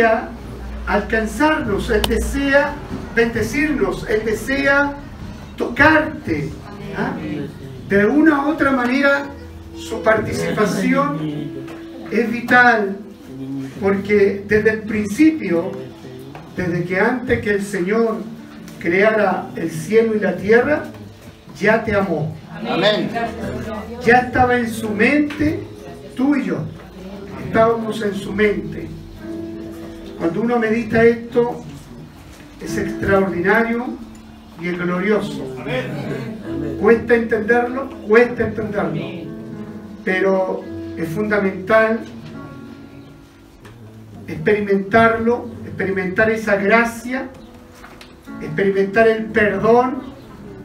desea alcanzarnos, Él desea bendecirnos, Él desea tocarte. ¿ah? De una u otra manera, su participación es vital porque desde el principio, desde que antes que el Señor creara el cielo y la tierra, ya te amó. Amén. Ya estaba en su mente, tú y yo. Estábamos en su mente. Cuando uno medita esto, es extraordinario y es glorioso. Cuesta entenderlo, cuesta entenderlo. Pero es fundamental experimentarlo, experimentar esa gracia, experimentar el perdón,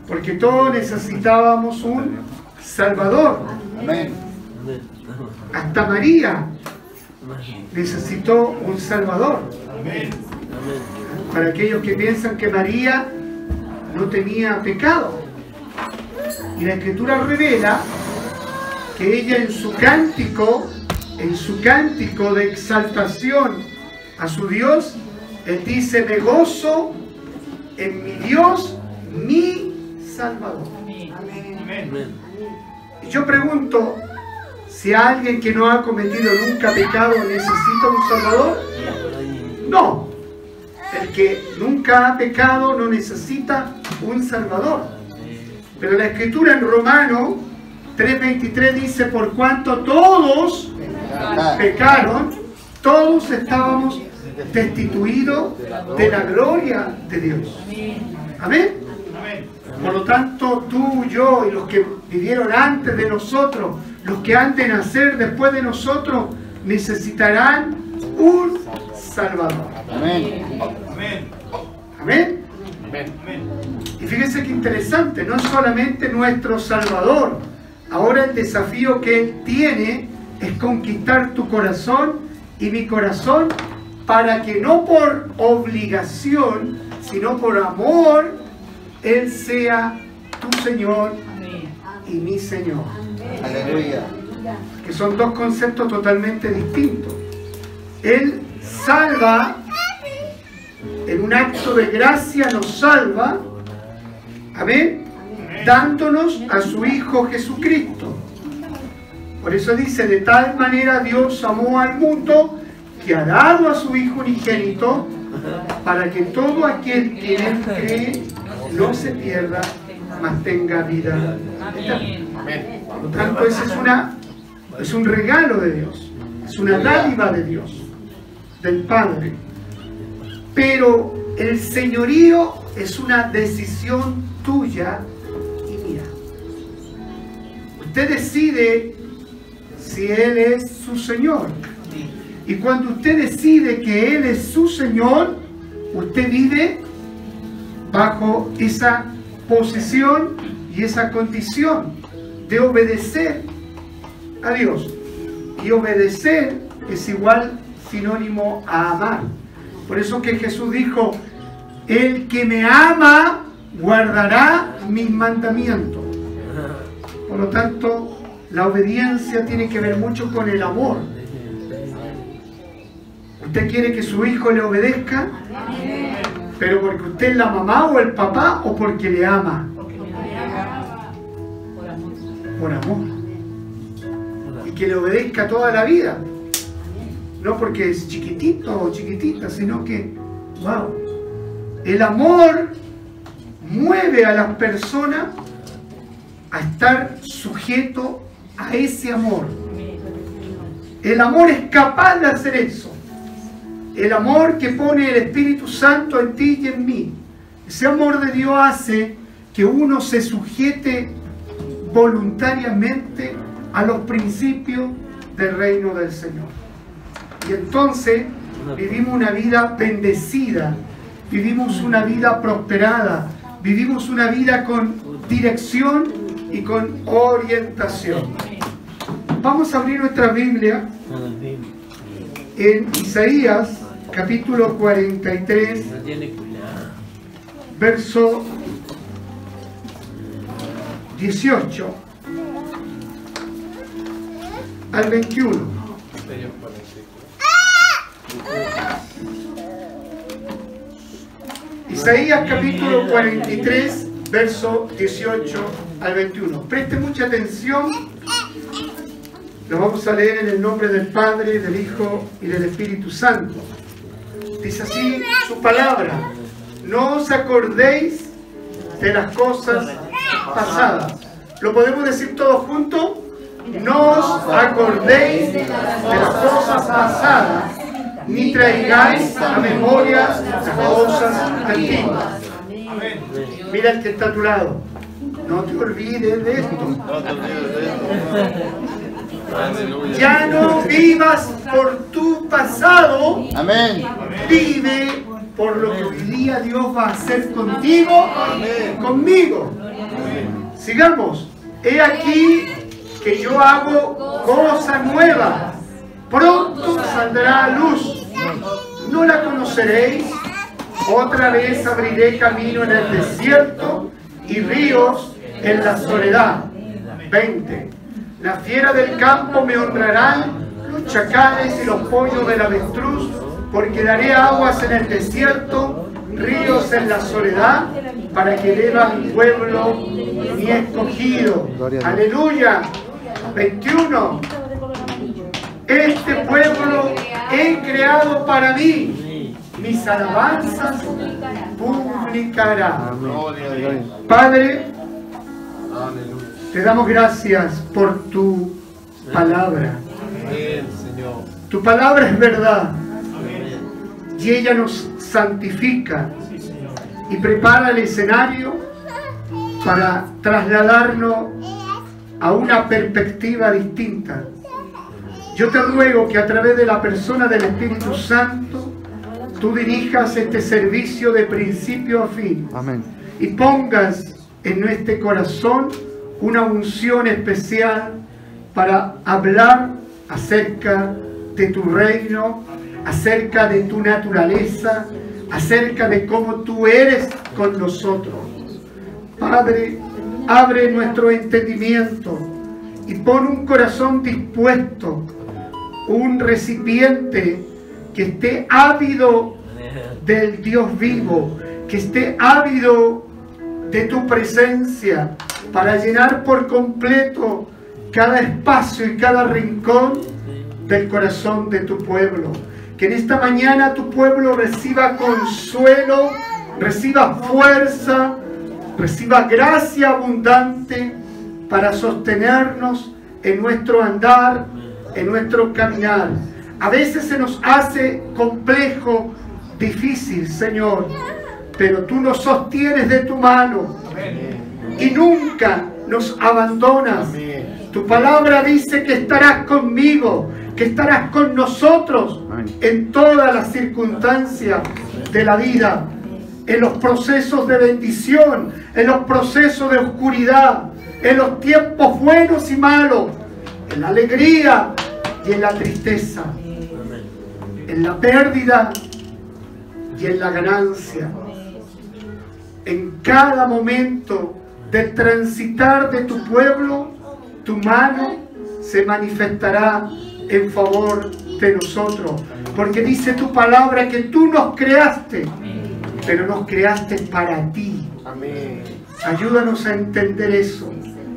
porque todos necesitábamos un Salvador. Hasta María necesitó un Salvador. Para aquellos que piensan que María no tenía pecado. Y la Escritura revela que ella en su cántico, en su cántico de exaltación a su Dios, él dice, me gozo en mi Dios, mi Salvador. Y yo pregunto, si alguien que no ha cometido nunca pecado necesita un Salvador, no. El que nunca ha pecado no necesita un Salvador. Pero la escritura en Romano 3.23 dice, por cuanto todos pecaron, todos estábamos destituidos de la gloria de Dios. Amén. Por lo tanto, tú, yo y los que vivieron antes de nosotros, los que han de nacer después de nosotros, necesitarán un Salvador. Amén. Amén. Y fíjense qué interesante, no es solamente nuestro Salvador. Ahora el desafío que Él tiene es conquistar tu corazón y mi corazón para que no por obligación, sino por amor, Él sea tu Señor y mi Señor. Aleluya. Que son dos conceptos totalmente distintos. Él salva, en un acto de gracia nos salva, amén, dándonos a su Hijo Jesucristo. Por eso dice, de tal manera Dios amó al mundo que ha dado a su Hijo unigénito para que todo aquel que en él cree no se pierda, mas tenga vida eterna. Por lo tanto, ese es, una, es un regalo de Dios, es una dádiva de Dios, del Padre. Pero el señorío es una decisión tuya y mía. Usted decide si Él es su Señor. Y cuando usted decide que Él es su Señor, usted vive bajo esa posición y esa condición de obedecer a Dios. Y obedecer es igual sinónimo a amar. Por eso que Jesús dijo, el que me ama guardará mis mandamientos. Por lo tanto, la obediencia tiene que ver mucho con el amor. ¿Usted quiere que su hijo le obedezca? ¿Pero porque usted es la mamá o el papá o porque le ama? Por amor. Y que le obedezca toda la vida. No porque es chiquitito o chiquitita, sino que, wow, el amor mueve a las personas a estar sujeto a ese amor. El amor es capaz de hacer eso. El amor que pone el Espíritu Santo en ti y en mí. Ese amor de Dios hace que uno se sujete voluntariamente a los principios del reino del Señor. Y entonces vivimos una vida bendecida, vivimos una vida prosperada, vivimos una vida con dirección y con orientación. Vamos a abrir nuestra Biblia en Isaías capítulo 43, verso 18 al 21. Isaías capítulo 43, verso 18 al 21. Preste mucha atención. Lo vamos a leer en el nombre del Padre, del Hijo y del Espíritu Santo. Dice así su palabra. No os acordéis de las cosas pasadas. ¿Lo podemos decir todos juntos? No os acordéis de las cosas pasadas, ni traigáis a memoria las cosas antiguas. Mira el que está a tu lado. No te olvides de esto. Ya no vivas por tu pasado, Amén. vive por lo que hoy día Dios va a hacer contigo, conmigo. Sigamos. He aquí que yo hago cosa nueva. Pronto saldrá a luz. No la conoceréis. Otra vez abriré camino en el desierto y ríos en la soledad. 20. La fiera del campo me honrarán, los chacales y los pollos del avestruz, porque daré aguas en el desierto, ríos en la soledad, para que beba mi pueblo, mi escogido. Aleluya. 21. Este pueblo he creado para mí. Mis alabanzas publicará. Padre, te damos gracias por tu palabra. Tu palabra es verdad. Y ella nos santifica y prepara el escenario para trasladarnos a una perspectiva distinta. Yo te ruego que a través de la persona del Espíritu Santo tú dirijas este servicio de principio a fin Amén. y pongas en nuestro corazón una unción especial para hablar acerca de tu reino, acerca de tu naturaleza, acerca de cómo tú eres con nosotros. Padre, abre nuestro entendimiento y pon un corazón dispuesto, un recipiente que esté ávido del Dios vivo, que esté ávido de tu presencia para llenar por completo cada espacio y cada rincón del corazón de tu pueblo. Que en esta mañana tu pueblo reciba consuelo, reciba fuerza, reciba gracia abundante para sostenernos en nuestro andar, en nuestro caminar. A veces se nos hace complejo, difícil, Señor, pero tú nos sostienes de tu mano y nunca nos abandonas. Tu palabra dice que estarás conmigo, que estarás con nosotros en todas las circunstancias de la vida, en los procesos de bendición, en los procesos de oscuridad, en los tiempos buenos y malos, en la alegría y en la tristeza, en la pérdida y en la ganancia. En cada momento del transitar de tu pueblo, tu mano se manifestará en favor de nosotros. Porque dice tu palabra que tú nos creaste, pero nos creaste para ti. Ayúdanos a entender eso,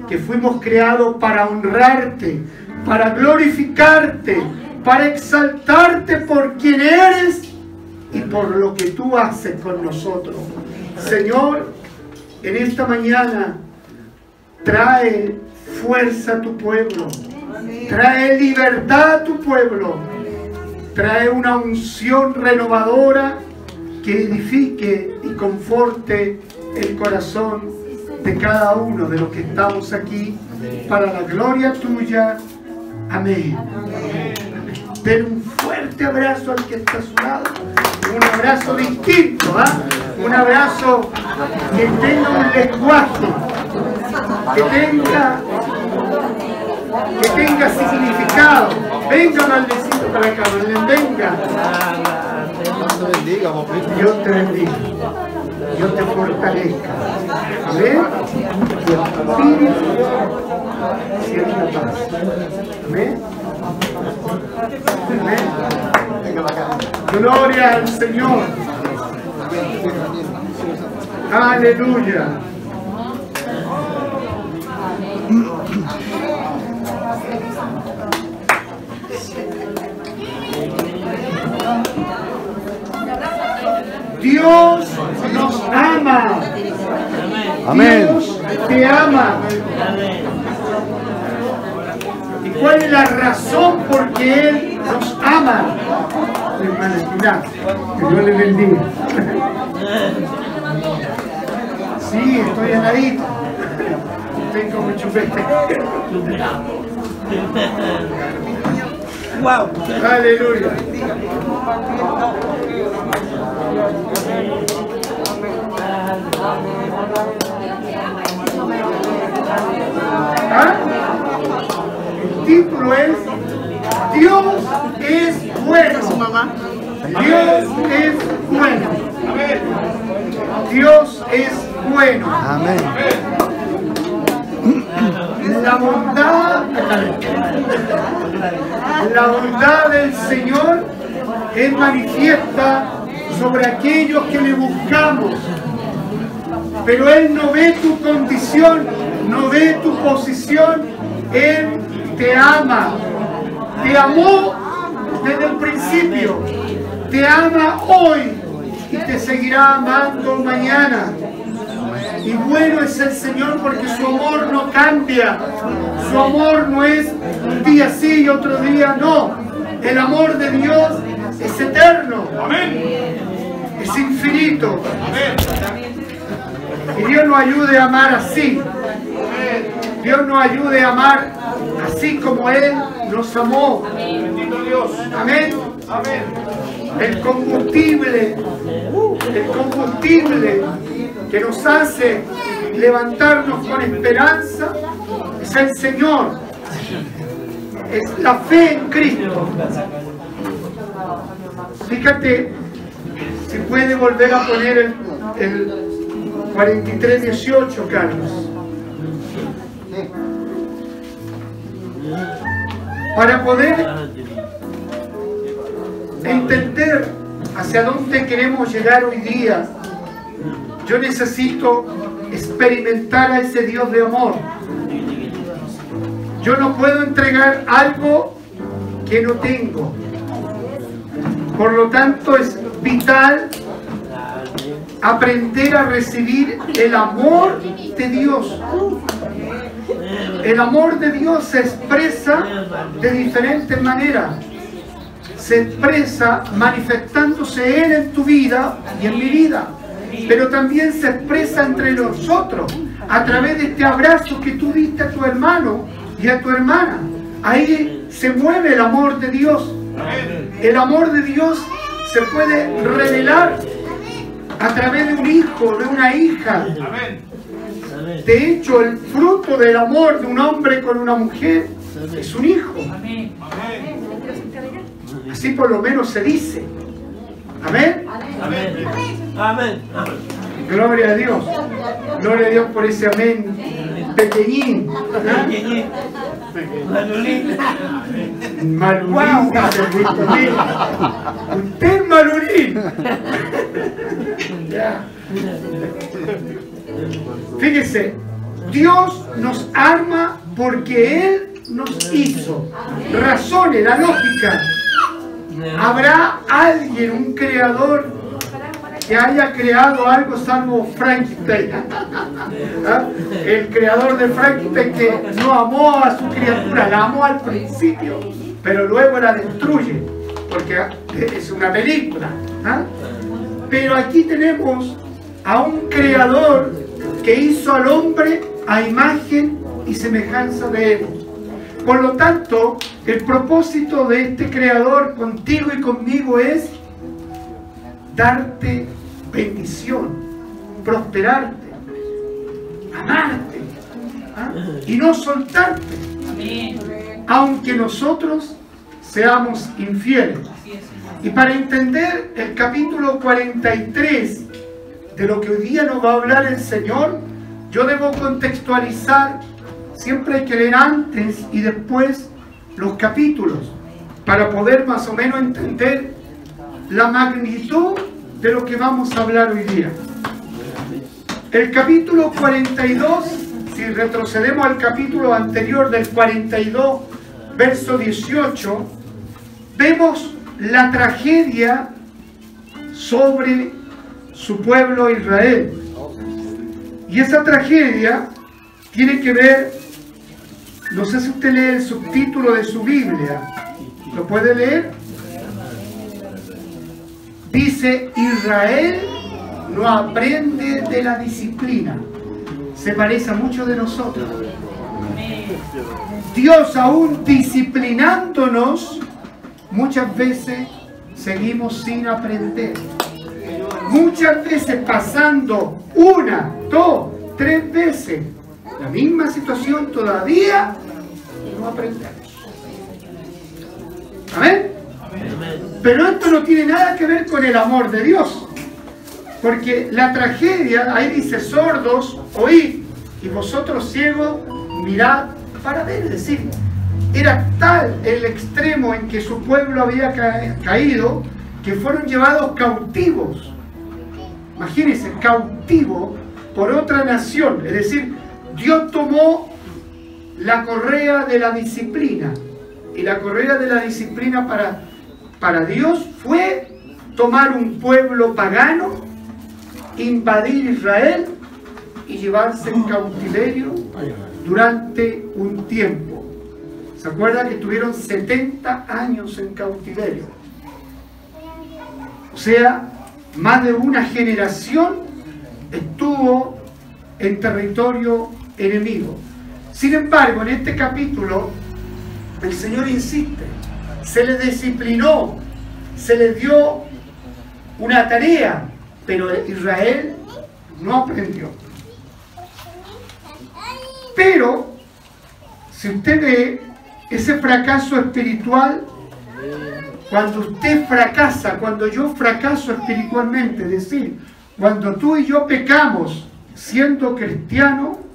que fuimos creados para honrarte, para glorificarte, para exaltarte por quien eres y por lo que tú haces con nosotros. Señor, en esta mañana trae fuerza a tu pueblo, trae libertad a tu pueblo, trae una unción renovadora que edifique y conforte el corazón de cada uno de los que estamos aquí para la gloria tuya. Amén. Den un fuerte abrazo al que está a su lado. Un abrazo distinto, ¿ah? Un abrazo que tenga un lenguaje, que tenga, que tenga significado. Venga, maldecito, para acá, venga. Dios te bendiga. Dios te bendiga. Dios te fortalezca. Amén. Tu espíritu sienta paz. Amén. Amén. Gloria al Señor. Aleluya. Dios nos ama. Amén. Dios te ama. ¿Y cuál es la razón por que Él nos ama? Hermana Espinal, que Dios le bendiga. Sí, estoy heladito. Tengo mucho chupete. Wow. Aleluya. ¿Ah? El título es Dios es bueno. Dios es bueno. Dios es bueno. Amén. La bondad, la bondad del Señor es manifiesta sobre aquellos que le buscamos. Pero Él no ve tu condición, no ve tu posición. Él te ama. Te amó desde el principio. Te ama hoy y te seguirá amando mañana. Y bueno es el Señor porque su amor no cambia. Su amor no es un día sí y otro día no. El amor de Dios es eterno. Es infinito. Y Dios nos ayude a amar así. Dios nos ayude a amar así como Él nos amó. Amén. El combustible, el combustible que nos hace levantarnos con esperanza es el Señor. Es la fe en Cristo. Fíjate, si puede volver a poner el, el 43-18, Carlos. Para poder entender hacia dónde queremos llegar hoy día, yo necesito experimentar a ese Dios de amor. Yo no puedo entregar algo que no tengo. Por lo tanto, es vital aprender a recibir el amor de Dios. El amor de Dios se expresa de diferentes maneras. Se expresa manifestándose Él en tu vida y en mi vida. Pero también se expresa entre nosotros a través de este abrazo que tú diste a tu hermano y a tu hermana. Ahí se mueve el amor de Dios. El amor de Dios se puede revelar a través de un hijo, de una hija. De hecho, el fruto del amor de un hombre con una mujer es un hijo. Así por lo menos se dice. Amén. Amén. Gloria a Dios. Gloria a Dios por ese amén pequeñín. Manolín. Malulín, dice Winston. Usted es Malulín. Ya. Fíjese, Dios nos ama porque Él nos hizo. Razones, la lógica. ¿Habrá alguien, un creador, que haya creado algo salvo Frankenstein? ¿Ah? El creador de Frankenstein que no amó a su criatura, la amó al principio, pero luego la destruye, porque es una película. ¿ah? Pero aquí tenemos a un creador que hizo al hombre a imagen y semejanza de él. Por lo tanto, el propósito de este creador contigo y conmigo es darte bendición, prosperarte, amarte ¿ah? y no soltarte, aunque nosotros seamos infieles. Y para entender el capítulo 43 de lo que hoy día nos va a hablar el Señor, yo debo contextualizar, siempre hay que leer antes y después los capítulos, para poder más o menos entender la magnitud de lo que vamos a hablar hoy día. El capítulo 42, si retrocedemos al capítulo anterior del 42, verso 18, vemos la tragedia sobre su pueblo Israel. Y esa tragedia tiene que ver, no sé si usted lee el subtítulo de su Biblia, ¿lo puede leer? Dice, Israel no aprende de la disciplina. Se parece a muchos de nosotros. Dios aún disciplinándonos, muchas veces seguimos sin aprender. Muchas veces pasando una, dos, tres veces la misma situación todavía no aprendemos. Amén. Pero esto no tiene nada que ver con el amor de Dios. Porque la tragedia, ahí dice sordos, oíd, y vosotros ciegos, mirad para ver. Es decir, era tal el extremo en que su pueblo había caído que fueron llevados cautivos. Imagínense, cautivo por otra nación. Es decir, Dios tomó la correa de la disciplina. Y la correa de la disciplina para, para Dios fue tomar un pueblo pagano invadir Israel y llevarse en cautiverio durante un tiempo. ¿Se acuerda que tuvieron 70 años en cautiverio? O sea, más de una generación estuvo en territorio enemigo. Sin embargo, en este capítulo, el Señor insiste, se le disciplinó, se le dio una tarea, pero Israel no aprendió. Pero, si usted ve ese fracaso espiritual, cuando usted fracasa, cuando yo fracaso espiritualmente, es decir, cuando tú y yo pecamos siendo cristiano,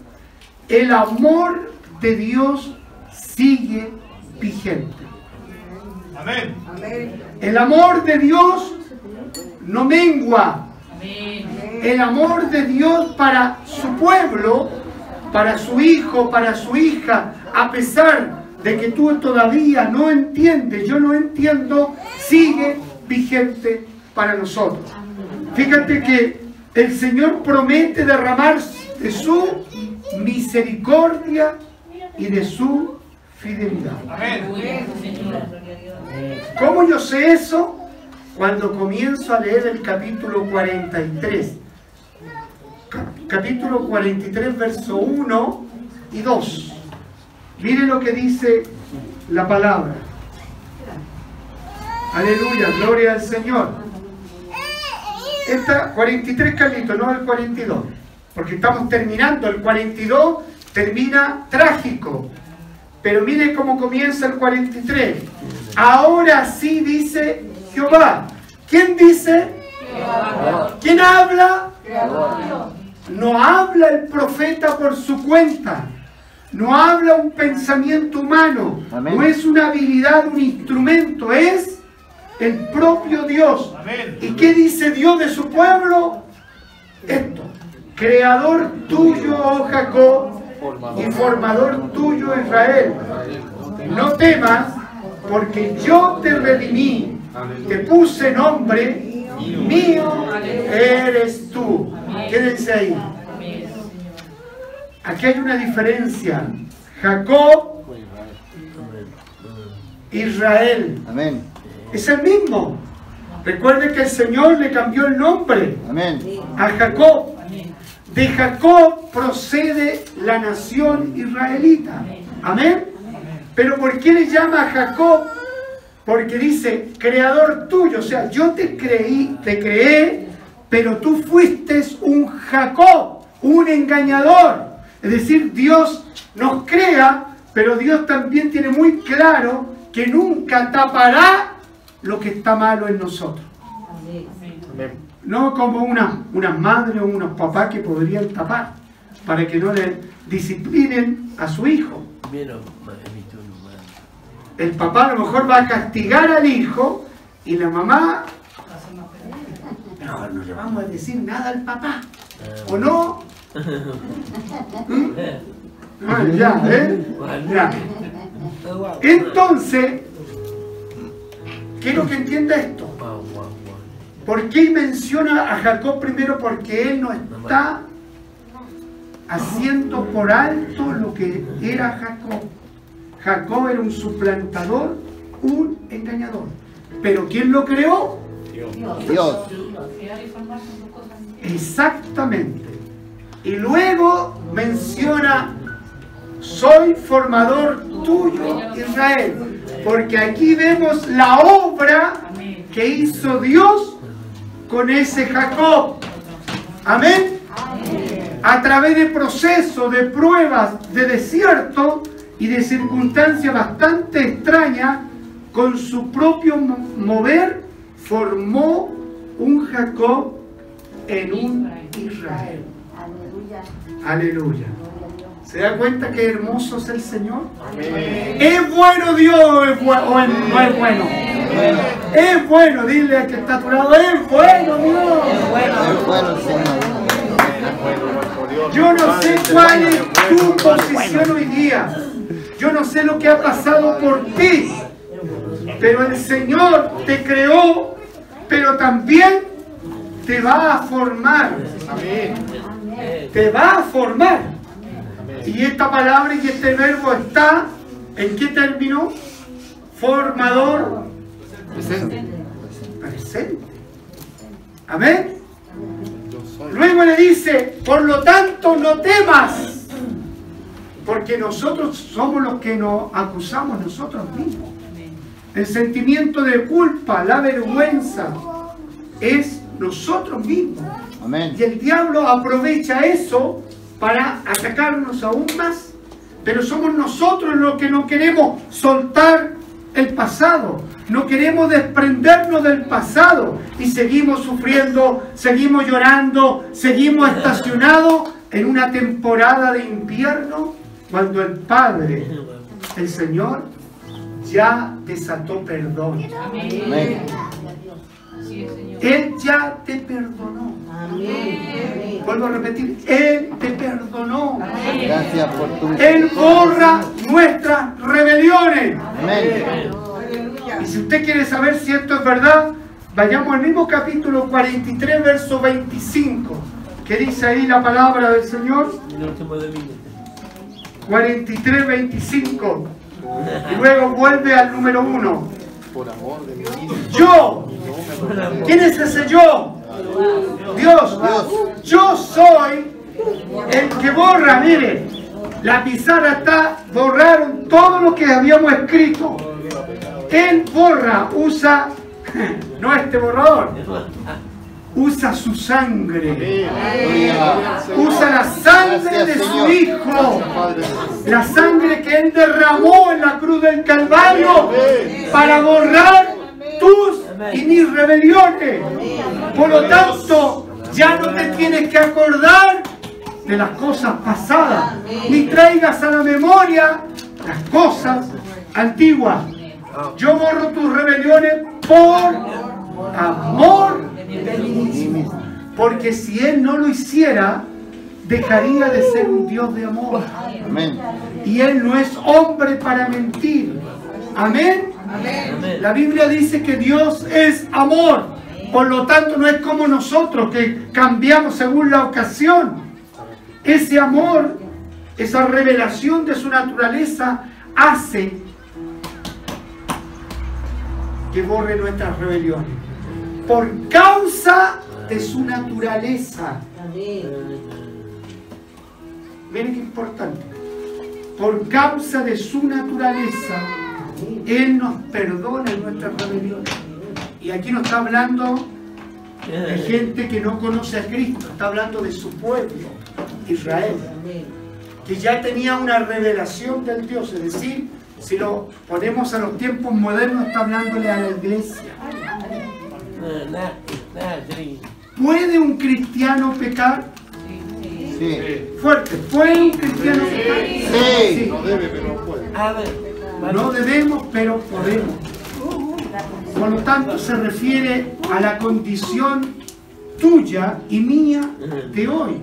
el amor de Dios sigue vigente. Amén. El amor de Dios no mengua, el amor de Dios para su pueblo, para su hijo, para su hija, a pesar de que tú todavía no entiendes, yo no entiendo, sigue vigente para nosotros. Fíjate que el Señor promete derramar de su misericordia y de su fidelidad. ¿Cómo yo sé eso? Cuando comienzo a leer el capítulo 43 capítulo 43, verso 1 y 2. Mire lo que dice la palabra. Aleluya, gloria al Señor. Esta 43 Carlito, no el 42, porque estamos terminando. El 42 termina trágico. Pero mire cómo comienza el 43. Ahora sí dice Jehová. ¿Quién dice? ¿Quién habla? No habla el profeta por su cuenta. No habla un pensamiento humano. No es una habilidad, un instrumento. Es el propio Dios. ¿Y qué dice Dios de su pueblo? Esto. Creador tuyo, oh Jacob, y formador tuyo, Israel. No temas, porque yo te redimí, te puse nombre mío eres tú. Quédense ahí. Aquí hay una diferencia. Jacob, Israel. Amén. Es el mismo. Recuerde que el Señor le cambió el nombre a Jacob. De Jacob procede la nación israelita. Amén. Pero ¿por qué le llama a Jacob? Porque dice, creador tuyo, o sea, yo te creí, te creé, pero tú fuiste un Jacob, un engañador. Es decir, Dios nos crea, pero Dios también tiene muy claro que nunca tapará lo que está malo en nosotros. No como una, una madre o unos papás que podrían tapar para que no le disciplinen a su hijo el papá a lo mejor va a castigar al hijo y la mamá, mejor no le vamos a decir nada al papá. ¿O no? ¿Mm? Ah, ya, ¿eh? Ya. Entonces, quiero que entienda esto. ¿Por qué menciona a Jacob primero? Porque él no está haciendo por alto lo que era Jacob. Jacob era un suplantador, un engañador. Pero ¿quién lo creó? Dios. Exactamente. Y luego menciona, soy formador tuyo, Israel. Porque aquí vemos la obra que hizo Dios con ese Jacob. Amén. A través de procesos, de pruebas, de desierto y de circunstancias bastante extrañas, con su propio mo- mover, formó un Jacob en un Israel. Aleluya. ¿Se da cuenta qué hermoso es el Señor? ¿Es bueno Dios o es bu- o es- no es bueno? Es bueno, dile al que está a tu lado, es bueno Dios. Es bueno el Señor. Yo no sé cuál es tu posición hoy día. Yo no sé lo que ha pasado por ti. Pero el Señor te creó, pero también te va a formar. Te va a formar. Y esta palabra y este verbo está, ¿en qué término? Formador presente. Amén. Luego le dice, por lo tanto no temas, porque nosotros somos los que nos acusamos nosotros mismos. El sentimiento de culpa, la vergüenza, es nosotros mismos. Amén. Y el diablo aprovecha eso para atacarnos aún más. Pero somos nosotros los que no queremos soltar el pasado. No queremos desprendernos del pasado. Y seguimos sufriendo, seguimos llorando, seguimos estacionados en una temporada de invierno cuando el Padre, el Señor, ya desató perdón. Amén. Él ya te perdonó. Vuelvo a repetir, Él te perdonó. Gracias por tu Él borra nuestras rebeliones. Amén. Y si usted quiere saber si esto es verdad, vayamos al mismo capítulo 43, verso 25, que dice ahí la palabra del Señor. El último de mí. 43, 25. Y luego vuelve al número 1. Yo. ¿Quién es ese yo? Dios. Yo soy el que borra, mire. La pizarra está, borraron todo lo que habíamos escrito. Él borra, usa, no este borrador, usa su sangre. Usa la sangre de su Hijo. La sangre que Él derramó en la cruz del Calvario para borrar tus y mis rebeliones. Por lo tanto, ya no te tienes que acordar de las cosas pasadas, ni traigas a la memoria las cosas antiguas. Yo borro tus rebeliones por amor de mí mismo. Porque si Él no lo hiciera, dejaría de ser un Dios de amor. Amén. Y Él no es hombre para mentir. Amén. Amén. La Biblia dice que Dios es amor. Por lo tanto, no es como nosotros que cambiamos según la ocasión. Ese amor, esa revelación de su naturaleza hace que borre nuestras rebeliones. Por causa de su naturaleza. Miren qué importante. Por causa de su naturaleza, Él nos perdona nuestras rebeliones. Y aquí no está hablando de gente que no conoce a Cristo, está hablando de su pueblo, Israel, que ya tenía una revelación del Dios, es decir, si lo ponemos a los tiempos modernos, está hablándole a la iglesia. Sí. ¿Puede un cristiano pecar? Sí. Fuerte, ¿puede un cristiano pecar? Sí. A ver. No debemos, pero podemos. Por lo tanto, se refiere a la condición tuya y mía de hoy.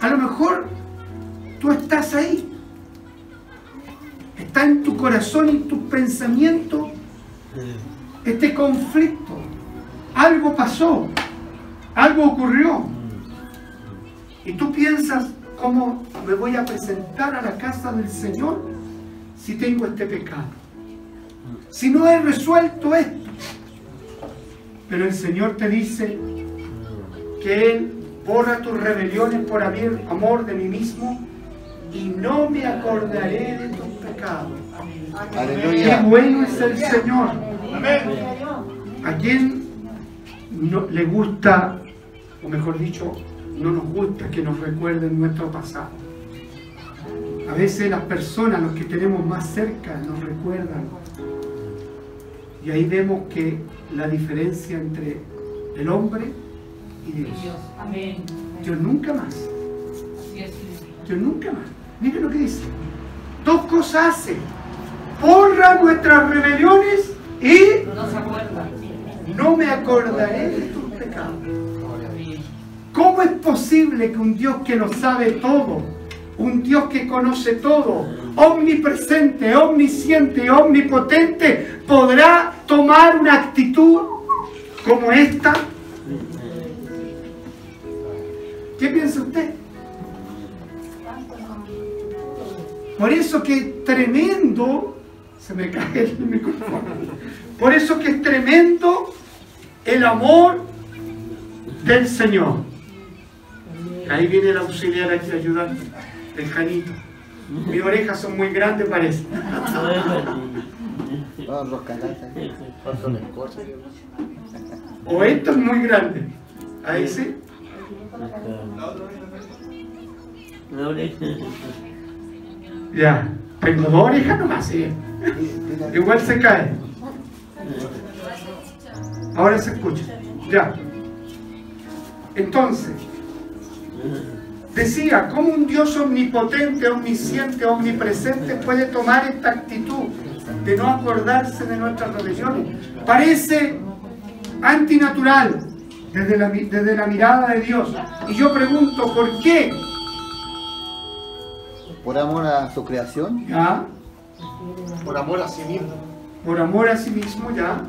A lo mejor tú estás ahí. Está en tu corazón y en tus pensamientos este conflicto. Algo pasó, algo ocurrió. Y tú piensas, ¿cómo me voy a presentar a la casa del Señor si tengo este pecado? Si no he resuelto esto. Pero el Señor te dice que Él borra tus rebeliones por haber amor de mí mismo y no me acordaré de tus pecados. Qué Aleluya. bueno es el Señor. ¿A quién no, le gusta, o mejor dicho, no nos gusta que nos recuerden nuestro pasado? A veces las personas, los que tenemos más cerca, nos recuerdan. Y ahí vemos que la diferencia entre el hombre y Dios. Amén. Dios nunca más. Dios nunca más. Miren lo que dice. Dos cosas hace. Borra nuestras rebeliones y No se acuerda. no me acordaré de tus pecados. ¿Cómo es posible que un Dios que lo sabe todo, un Dios que conoce todo, omnipresente, omnisciente omnipotente, podrá tomar una actitud como esta? ¿Qué piensa usted? Por eso que es tremendo, se me cae el micrófono, por eso que es tremendo el amor del Señor. Ahí viene el auxiliar a ayudar, el Janito. Mis orejas son muy grandes, parece. O esto es muy grande. Ahí sí. Ya. Tengo dos orejas nomás, sí. Igual se cae. Ahora se escucha. Ya. Entonces, decía, ¿cómo un Dios omnipotente, omnisciente, omnipresente puede tomar esta actitud de no acordarse de nuestras religiones? Parece antinatural desde la, desde la mirada de Dios. Y yo pregunto, ¿por qué? Por amor a su creación. ¿Ya? Por amor a sí mismo. Por amor a sí mismo, ¿ya?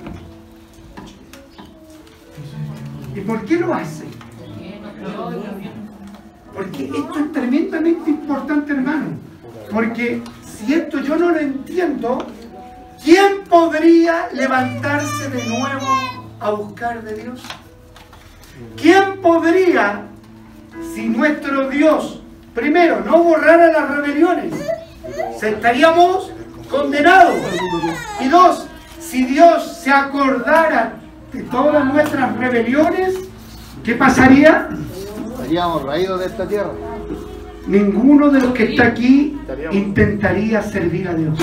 ¿Y por qué lo hace? Porque esto es tremendamente importante, hermano. Porque si esto yo no lo entiendo, ¿quién podría levantarse de nuevo a buscar de Dios? ¿Quién podría, si nuestro Dios, primero, no borrara las rebeliones, estaríamos condenados? Y dos, si Dios se acordara de todas nuestras rebeliones, ¿qué pasaría? Seríamos raídos de esta tierra. Ninguno de los que está aquí intentaría servir a Dios.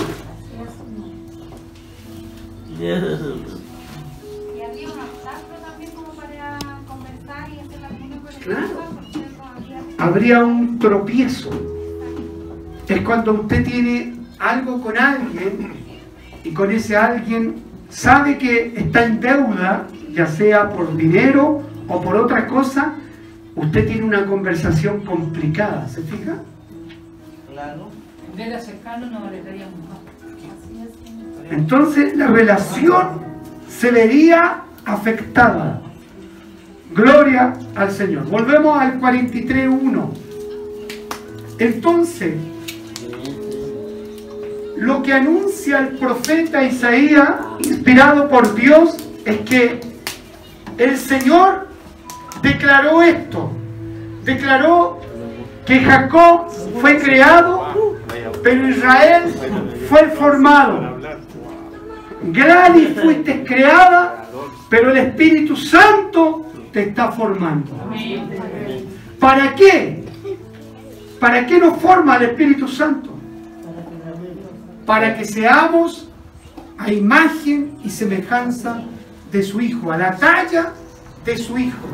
Y había un obstáculo también como para conversar y hacer la comunión con el Claro. Señor, porque eso había- Habría un tropiezo. Es cuando usted tiene algo con alguien y con ese alguien sabe que está en deuda, ya sea por dinero o por otra cosa, usted tiene una conversación complicada, ¿se fija? Claro. En vez de acercarnos, nos alejaríamos más. Entonces la relación se vería afectada. Gloria al Señor. Volvemos al 43.1. Entonces, lo que anuncia el profeta Isaías, inspirado por Dios, es que el Señor declaró esto. Declaró que Jacob fue creado, pero Israel fue formado. Gladys fuiste creada, pero el Espíritu Santo te está formando. ¿Para qué? ¿Para qué nos forma el Espíritu Santo? Para que seamos a imagen y semejanza de su Hijo, a la talla de su Hijo.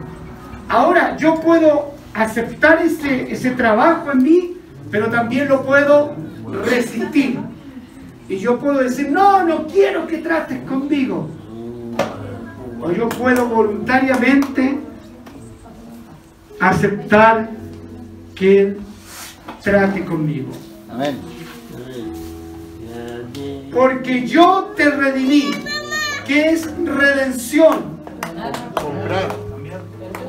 Ahora, yo puedo aceptar ese, ese trabajo en mí, pero también lo puedo resistir. Y yo puedo decir, no, no quiero que trates conmigo. O yo puedo voluntariamente aceptar que Él trate conmigo. Amén. Porque yo te redimí, que es redención. Comprar.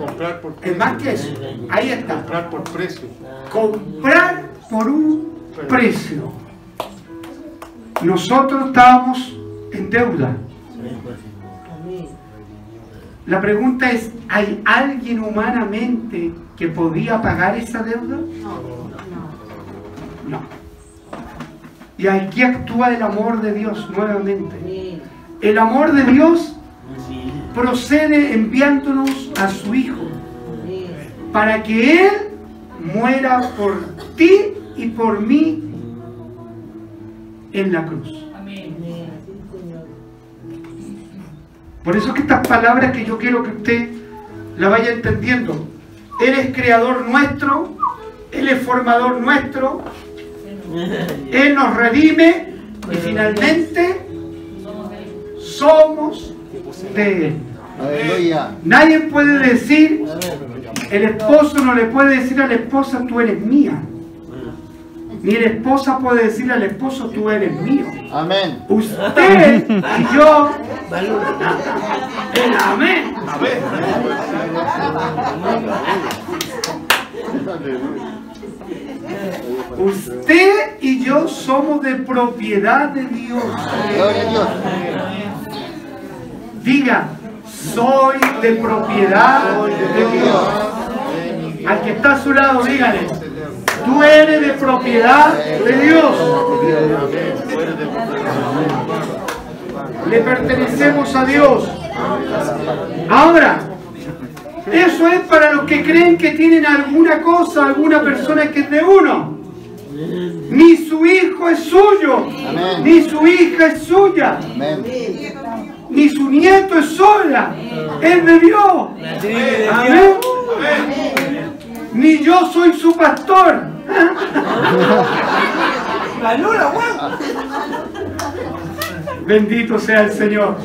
Comprar por Es precio. más que eso. Ahí está. Comprar por precio. Comprar por un precio. Nosotros estábamos en deuda. La pregunta es, ¿hay alguien humanamente que podía pagar esa deuda? No. Y aquí actúa el amor de Dios nuevamente. El amor de Dios procede enviándonos a su Hijo para que Él muera por ti y por mí en la cruz. Por eso es que estas palabras que yo quiero que usted la vaya entendiendo. Él es creador nuestro, Él es formador nuestro, Él nos redime y finalmente Somos de Él. Aleluya. Nadie puede decir, el esposo no le puede decir a la esposa, tú eres mía. Ni la esposa puede decir al esposo, tú eres mío. Amén. Usted y yo. El amén. Usted y yo somos de propiedad de Dios. Gloria a Dios. Diga, soy de propiedad de Dios. Al que está a su lado, dígale, tú eres de propiedad de Dios. Le pertenecemos a Dios. Ahora, eso es para los que creen que tienen alguna cosa, alguna persona que es de uno. Ni su hijo es suyo, ni su hija es suya, Amén. Ni su nieto es sola, es de Dios. Amén. Ni yo soy su pastor. Bendito sea el Señor.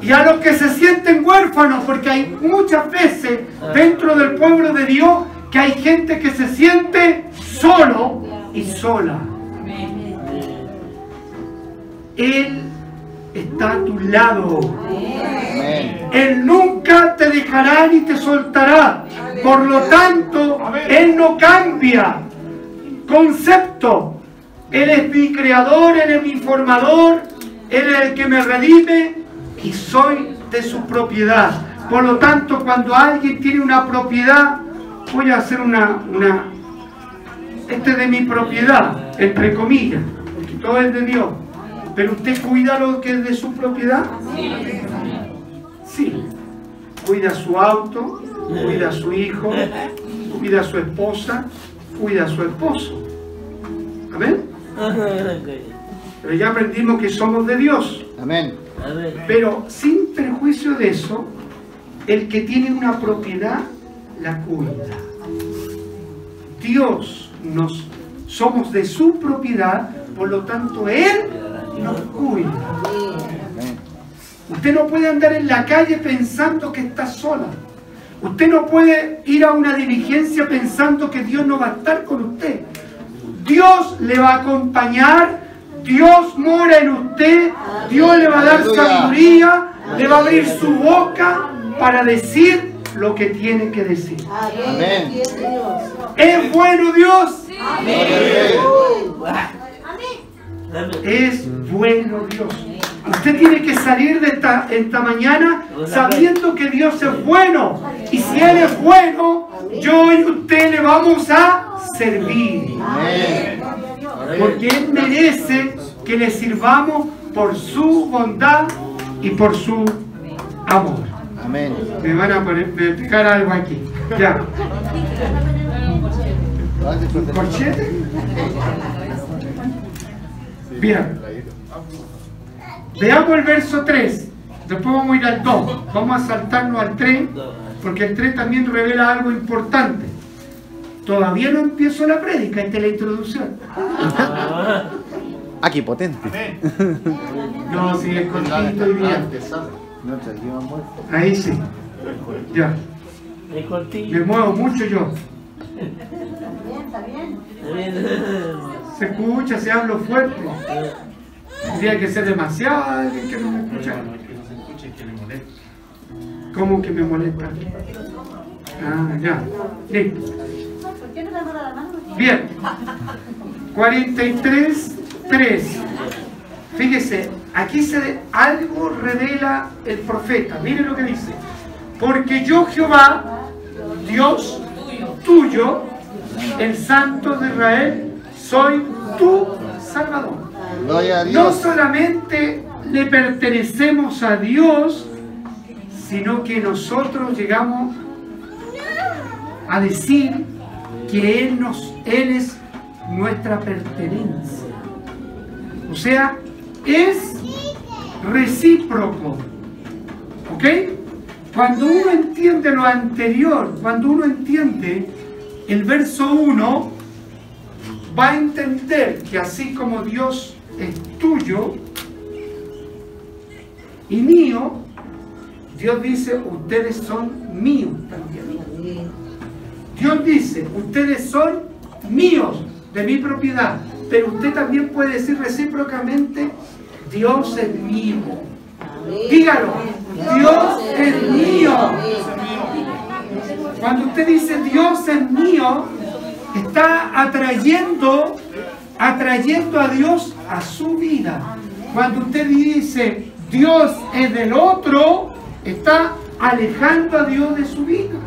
Y a los que se sienten huérfanos, porque hay muchas veces dentro del pueblo de Dios que hay gente que se siente solo y sola. Él está a tu lado. Amén. Él nunca te dejará ni te soltará. Por lo tanto, Él no cambia. Concepto. Él es mi creador, Él es mi formador, Él es el que me redime y soy de su propiedad. Por lo tanto, cuando alguien tiene una propiedad, voy a hacer una, una este es de mi propiedad, entre comillas, porque todo es de Dios. Pero usted cuida lo que es de su propiedad. Sí. Cuida su auto, cuida a su hijo, cuida a su esposa, cuida a su esposo. Amén. Pero ya aprendimos que somos de Dios. Amén. Pero sin perjuicio de eso, el que tiene una propiedad la cuida. Dios nos somos de su propiedad, por lo tanto Él nos cuida. Amén. Usted no puede andar en la calle pensando que está sola. Usted no puede ir a una diligencia pensando que Dios no va a estar con usted. Dios le va a acompañar, Dios mora en usted, Dios le va a dar sabiduría, le va a abrir su boca para decir lo que tiene que decir. Amén. ¿Es bueno Dios? Gloria a Dios. Es bueno Dios. Usted tiene que salir de esta, esta mañana sabiendo que Dios es bueno. Y si Él es bueno, yo y usted le vamos a servir. Porque Él merece que le sirvamos por su bondad y por su amor. Amén. Me van a poner, me pegar algo aquí. Ya. ¿Corchete? Bien. Veamos el verso 3. Después vamos a ir al 2. Vamos a saltarnos al 3, porque el 3 también revela algo importante. Todavía no empiezo la prédica, esta es la introducción. Aquí potente. No, si es cortito y bien. Ahí sí. Ya. Es Me muevo mucho yo. Está bien. Se escucha, se hablo fuerte. Tendría que ser demasiado alguien que no me escucha. ¿Cómo que me molesta? Ah, ya. Listo. Bien. 43, 3. Fíjese, aquí se algo revela el profeta. Mire lo que dice. Porque yo Jehová, Dios tuyo, el Santo de Israel, soy tu Salvador. Gloria a No solamente le pertenecemos a Dios, sino que nosotros llegamos a decir que Él, nos, Él es nuestra pertenencia. O sea, es recíproco. ¿Ok? Cuando uno entiende lo anterior, cuando uno entiende el verso 1, va a entender que así como Dios es tuyo y mío, Dios dice, ustedes son míos también. Dios dice, ustedes son míos, de mi propiedad, pero usted también puede decir recíprocamente, Dios es mío. Dígalo, Dios es mío. Cuando usted dice Dios es mío, está atrayendo, atrayendo a Dios a su vida. Cuando usted dice Dios es del otro, está alejando a Dios de su vida.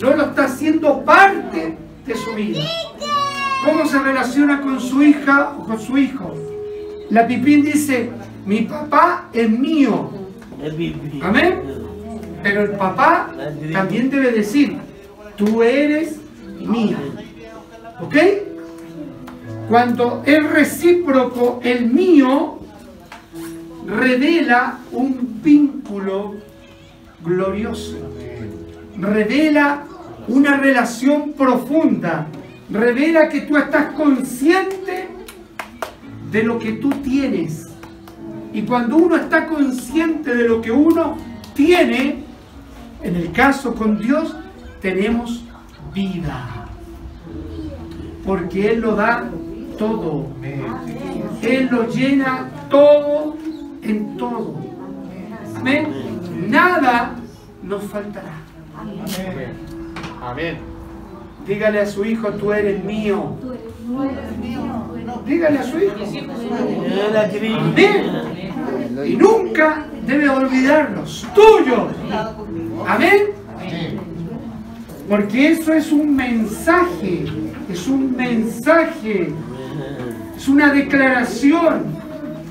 No lo está haciendo parte de su vida. ¿Cómo se relaciona con su hija o con su hijo? La Pipín dice, mi papá es mío. Amén. Pero el papá también debe decir, tú eres mía. ¿Ok? Cuando es recíproco, el mío revela un vínculo glorioso. Revela una relación profunda. Revela que tú estás consciente de lo que tú tienes. Y cuando uno está consciente de lo que uno tiene, en el caso con Dios, tenemos vida. Porque Él lo da todo. Él lo llena todo en todo. Amén. Nada nos faltará. Amén. Dígale a su hijo, tú eres mío. Dígale a su hijo. Amén. Y nunca debe olvidarlos. Tuyos. Amén. Porque eso es un mensaje. Es un mensaje. Es una declaración.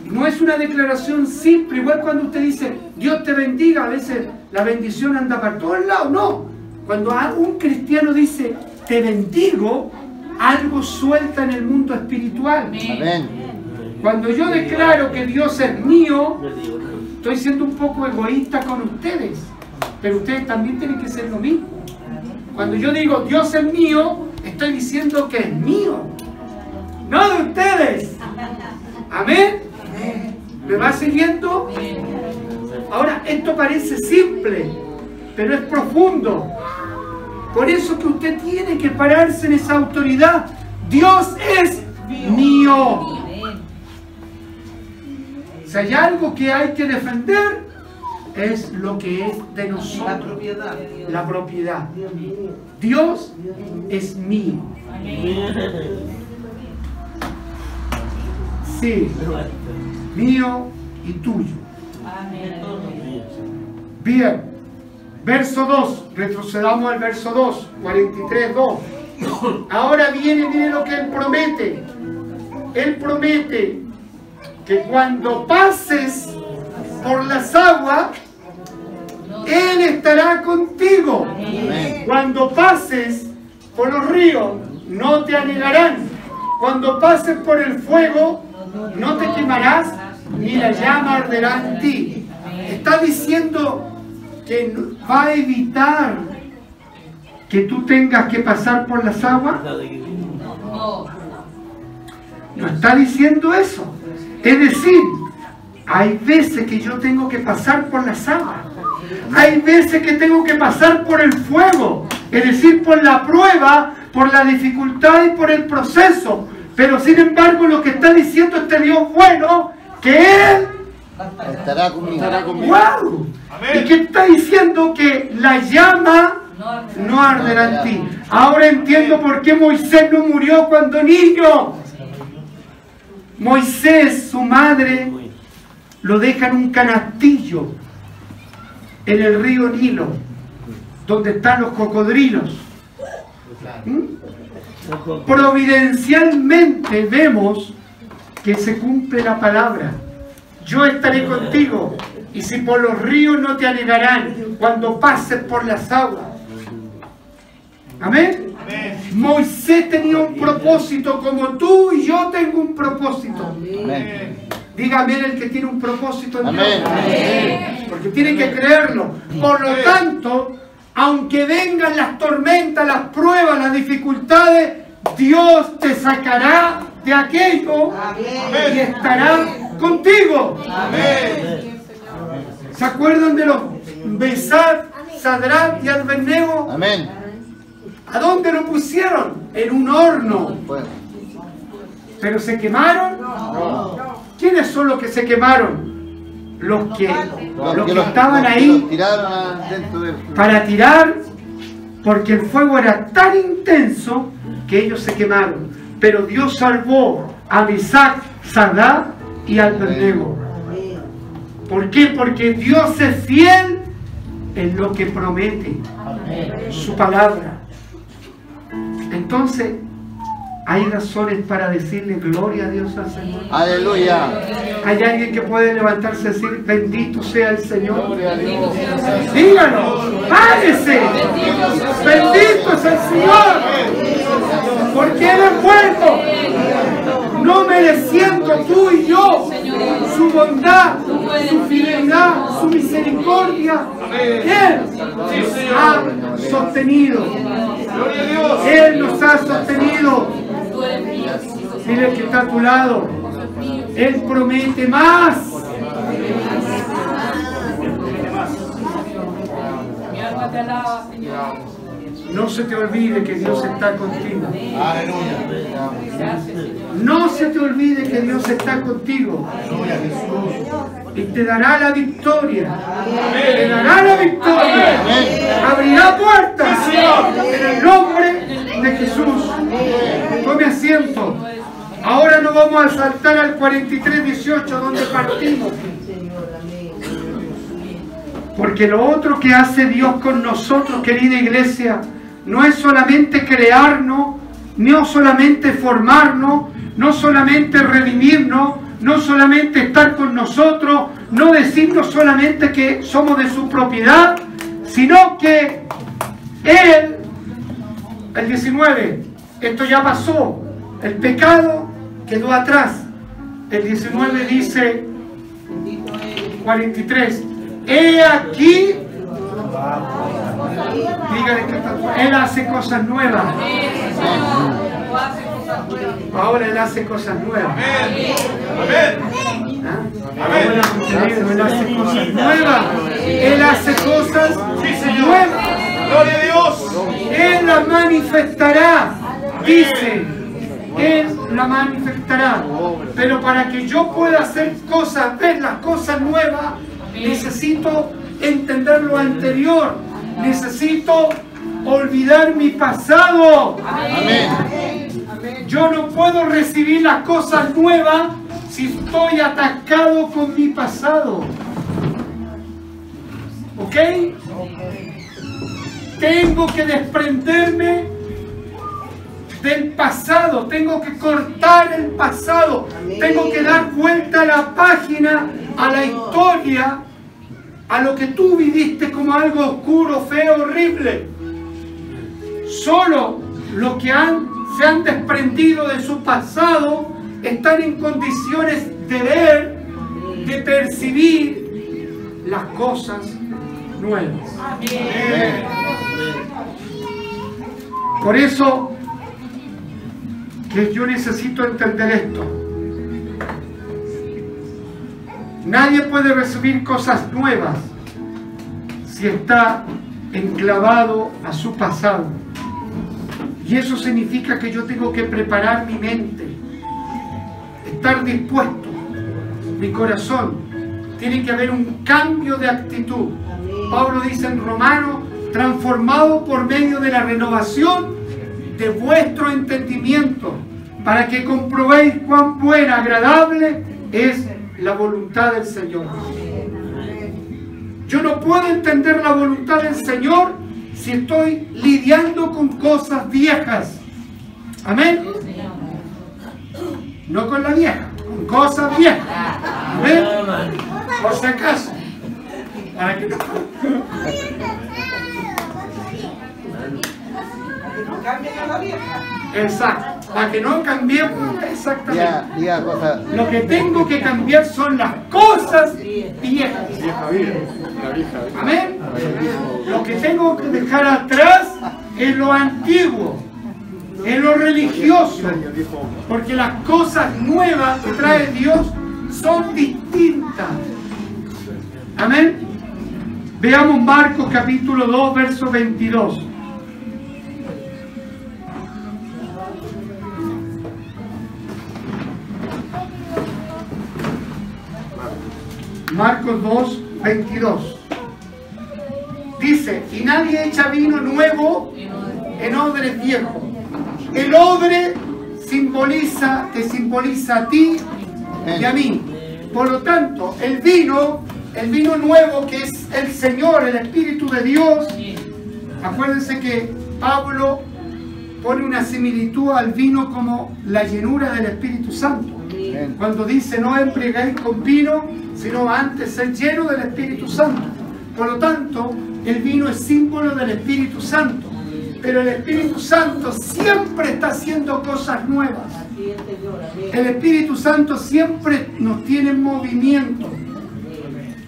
No es una declaración simple. Igual cuando usted dice, Dios te bendiga, a veces la bendición anda para todos lados. No. Cuando un cristiano dice, te bendigo, algo suelta en el mundo espiritual. Amén. Cuando yo declaro que Dios es mío, estoy siendo un poco egoísta con ustedes, pero ustedes también tienen que ser lo mismo. Cuando yo digo Dios es mío, estoy diciendo que es mío, no de ustedes. Amén. ¿Me va siguiendo? Ahora, esto parece simple, pero es profundo. Por eso que usted tiene que pararse en esa autoridad. Dios es mío. Si hay algo que hay que defender, es lo que es de La nosotros. propiedad. La propiedad. Dios es mío. Sí, mío y tuyo. Bien. Verso 2. Retrocedamos al verso 2. 43, 2. Ahora viene, viene lo que Él promete. Él promete que cuando pases por las aguas, Él estará contigo. Amén. Cuando pases por los ríos, no te anegarán. Cuando pases por el fuego, no te quemarás, ni la llama arderá en ti. Está diciendo que va a evitar que tú tengas que pasar por las aguas. No está diciendo eso. Es decir, hay veces que yo tengo que pasar por las aguas. Hay veces que tengo que pasar por el fuego, es decir, por la prueba, por la dificultad y por el proceso. Pero sin embargo, lo que está diciendo este Dios bueno, que Él Estará conmigo. ¡Wow! ¿Y qué está diciendo? Que la llama No arde. no arderá en ti. Ahora entiendo por qué Moisés no murió cuando niño. Moisés, su madre, lo deja en un canastillo en el río Nilo, donde están los cocodrilos. ¿Mm? Providencialmente vemos que se cumple la palabra. Yo estaré contigo y si por los ríos no te anegarán cuando pases por las aguas. Amén. Moisés tenía un propósito como tú y yo tengo un propósito. Amén. Dígame el que tiene un propósito en Dios. Amén. Porque tiene que creerlo. Por lo tanto, aunque vengan las tormentas, las pruebas, las dificultades, Dios te sacará de aquello y estará contigo. ¿Se acuerdan de los Besar, Sadrat y Abednego? Amén. ¿A dónde lo pusieron? En un horno. ¿Pero se quemaron? ¿Quiénes son los que se quemaron? Los que, los que estaban ahí para tirar, porque el fuego era tan intenso que ellos se quemaron. Pero Dios salvó a Isaac, Sadá y al Abednego. ¿Por qué? Porque Dios es fiel en lo que promete, su palabra. Entonces, hay razones para decirle gloria a Dios al Señor. Aleluya. Hay alguien que puede levantarse y decir, bendito sea el Señor. Gloria a Dios. Dígalo, párese. Bendito es el Señor. Porque Él es bueno. No mereciendo tú y yo su bondad, su fidelidad, su misericordia. Él nos ha sostenido. Él nos ha sostenido. Dile que está a tu lado. Él promete más. Mi alma te alaba, Señor. No se te olvide que Dios está contigo. No se te olvide que Dios está contigo. Y te dará la victoria. Te dará la victoria. Abrirá puertas. En el nombre de Jesús. Tome asiento. Ahora nos vamos a saltar al 43-18 donde partimos. Porque lo otro que hace Dios con nosotros, querida iglesia, no es solamente crearnos, no solamente formarnos, no solamente redimirnos, no solamente estar con nosotros, no decirnos solamente que somos de su propiedad, sino que Él, el 19, esto ya pasó, el pecado quedó atrás. El 19 dice, 43, he aquí, que está- Él hace cosas nuevas. Ahora Él hace cosas nuevas. ¿Ah? Ahora Montenegro, Él hace cosas nuevas. Él hace cosas nuevas. ¡Gloria a Dios! Él la manifestará. Dice, Él la manifestará. Pero para que yo pueda hacer cosas, ver las cosas nuevas, necesito entender lo anterior. Necesito olvidar mi pasado. Amén. Yo no puedo recibir las cosas nuevas si estoy atacado con mi pasado. ¿Ok? Tengo que desprenderme del pasado, tengo que cortar el pasado, tengo que dar vuelta a la página, a la historia, a lo que tú viviste como algo oscuro, feo, horrible. Solo los que han, se han desprendido de su pasado están en condiciones de ver, de percibir las cosas nuevas. Amén. Por eso que yo necesito entender esto. Nadie puede recibir cosas nuevas si está enclavado a su pasado. Y eso significa que yo tengo que preparar mi mente, estar dispuesto, mi corazón. Tiene que haber un cambio de actitud. Pablo dice en Romano, transformado por medio de la renovación de vuestro entendimiento, para que comprobéis cuán buena, agradable es la voluntad del Señor. Yo no puedo entender la voluntad del Señor si estoy lidiando con cosas viejas. Amén. No con la vieja, con cosas viejas. Amén. Por si acaso. Para que no- Cambien a la vieja. Exacto. Para que no cambiemos exactamente. Diga cosas. Lo que tengo que cambiar son las cosas viejas. Amén. Lo que tengo que dejar atrás es lo antiguo, es lo religioso. Porque las cosas nuevas que trae Dios son distintas. Amén. Veamos Marcos capítulo 2, verso 22. Marcos 2, 22. Dice, y nadie echa vino nuevo en odres viejos. El odre simboliza, te simboliza a ti y a mí. Por lo tanto, el vino, el vino nuevo que es el Señor, el Espíritu de Dios, acuérdense que Pablo pone una similitud al vino como la llenura del Espíritu Santo. Cuando dice no embriagáis con vino, sino antes ser lleno del Espíritu Santo. Por lo tanto, el vino es símbolo del Espíritu Santo. Pero el Espíritu Santo siempre está haciendo cosas nuevas. El Espíritu Santo siempre nos tiene en movimiento.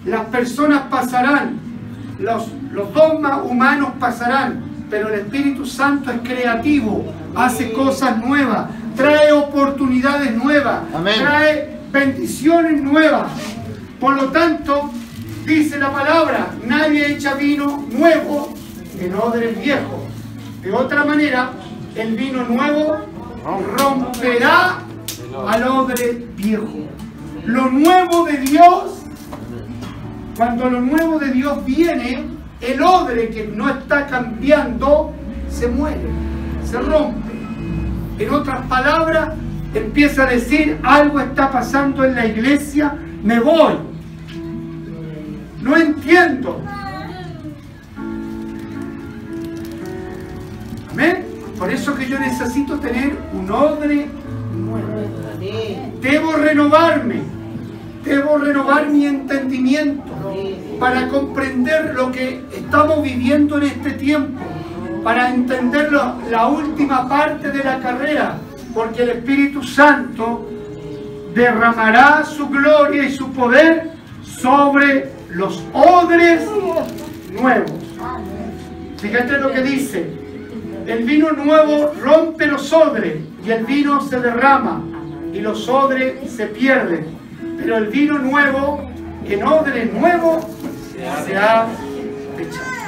Las personas pasarán, los, los dogmas humanos pasarán, pero el Espíritu Santo es creativo, hace cosas nuevas, trae oportunidades nuevas, Amén. trae bendiciones nuevas. Por lo tanto, dice la palabra, nadie echa vino nuevo en odres viejos. De otra manera, el vino nuevo romperá al odre viejo. Lo nuevo de Dios, cuando lo nuevo de Dios viene, el odre que no está cambiando se muere, se rompe. En otras palabras, empieza a decir, algo está pasando en la iglesia, me voy. No entiendo. Amén. Por eso que yo necesito tener un odre nuevo. Debo renovarme. Debo renovar mi entendimiento para comprender lo que estamos viviendo en este tiempo, para entender la última parte de la carrera, porque el Espíritu Santo derramará su gloria y su poder sobre los odres nuevos. Fíjate lo que dice. El vino nuevo rompe los odres y el vino se derrama y los odres se pierden. Pero el vino nuevo, en odre nuevo, se ha echado.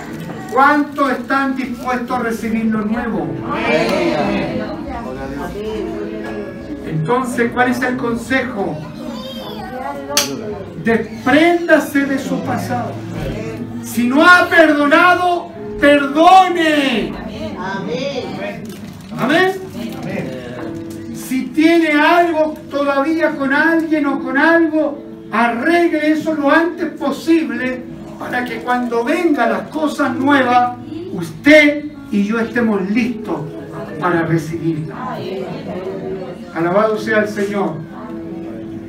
¿Cuántos están dispuestos a recibir lo nuevo? Entonces, ¿cuál es el consejo? Despréndase de su pasado. Si no ha perdonado, perdone. Amén. Si tiene algo todavía con alguien o con algo, arregle eso lo antes posible para que cuando vengan las cosas nuevas, usted y yo estemos listos para recibirlas. Alabado sea el Señor.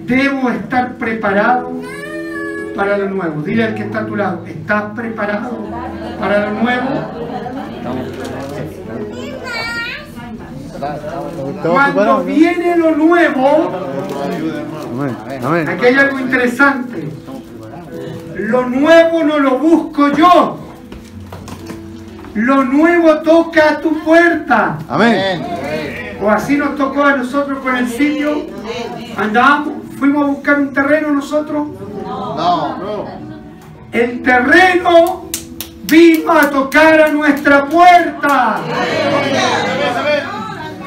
Debo estar preparado para lo nuevo. Dile al que está a tu lado, ¿estás preparado para lo nuevo? Cuando viene lo nuevo, aquí hay algo interesante. Lo nuevo no lo busco yo. Lo nuevo toca a tu puerta. Amén. O así nos tocó a nosotros con el sitio. Andábamos, fuimos a buscar un terreno nosotros. No. El terreno vino a tocar a nuestra puerta.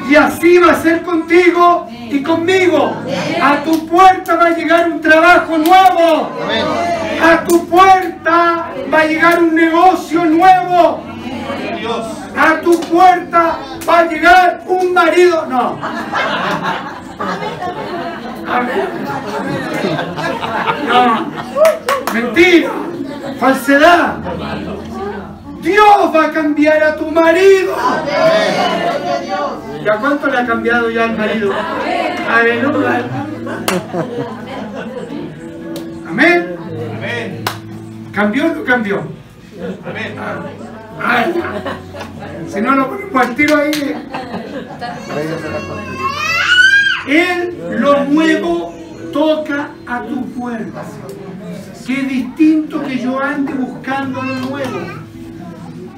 Y así va a ser contigo y conmigo. A tu puerta va a llegar un trabajo nuevo. A tu puerta va a llegar un negocio nuevo. A tu puerta va a llegar un marido. No. Mentira. Falsedad. Dios va a cambiar a tu marido. ¿Y a cuánto le ha cambiado ya el marido? Aleluya. Amén. Amén. ¿Cambió o no cambió? Amén. Ay, si no lo ponemos al tiro ahí. Él lo nuevo toca a tu puerta. Qué distinto que yo ande buscando lo nuevo.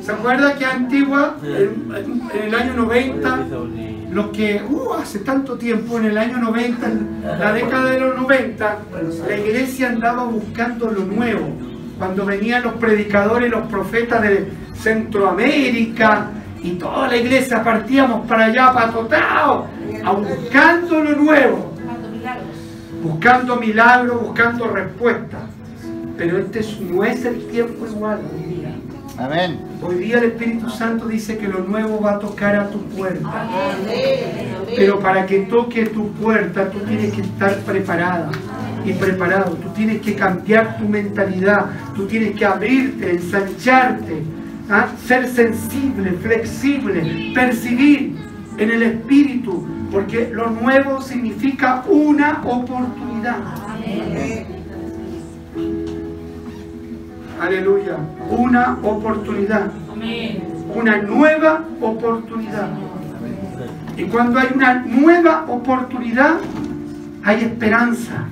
¿Se acuerda que antigua, en, el año 90, los que, uh, hace tanto tiempo, en el año 90, en la década de los 90, la iglesia andaba buscando lo nuevo. Cuando venían los predicadores, los profetas de Centroamérica, y toda la iglesia partíamos para allá, para a buscando lo nuevo, buscando milagros, buscando respuestas. Pero este es- no es el tiempo igual. Amén. Hoy día el Espíritu Santo dice que lo nuevo va a tocar a tu puerta. Pero para que toque tu puerta, tú tienes que estar preparada y preparado. Tú tienes que cambiar tu mentalidad. Tú tienes que abrirte, ensancharte, ¿ah? ser sensible, flexible, percibir en el Espíritu. Porque lo nuevo significa una oportunidad. Aleluya. Una oportunidad. Una nueva oportunidad. Y cuando hay una nueva oportunidad, hay esperanza.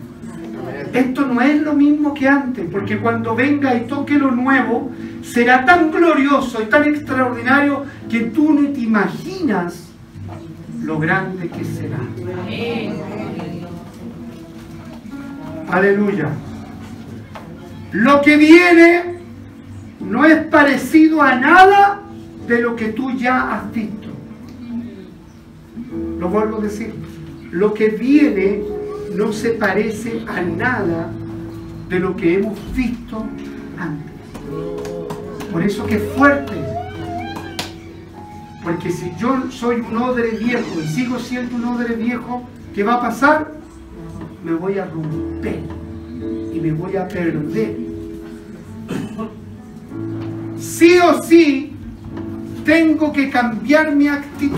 Esto no es lo mismo que antes, porque cuando venga y toque lo nuevo, será tan glorioso y tan extraordinario que tú no te imaginas lo grande que será. Aleluya. Lo que viene no es parecido a nada de lo que tú ya has visto. Lo vuelvo a decir. Lo que viene no se parece a nada de lo que hemos visto antes. Por eso que es fuerte. Porque si yo soy un odre viejo y sigo siendo un odre viejo, ¿qué va a pasar? Me voy a romper y me voy a perder. Sí o sí, tengo que cambiar mi actitud.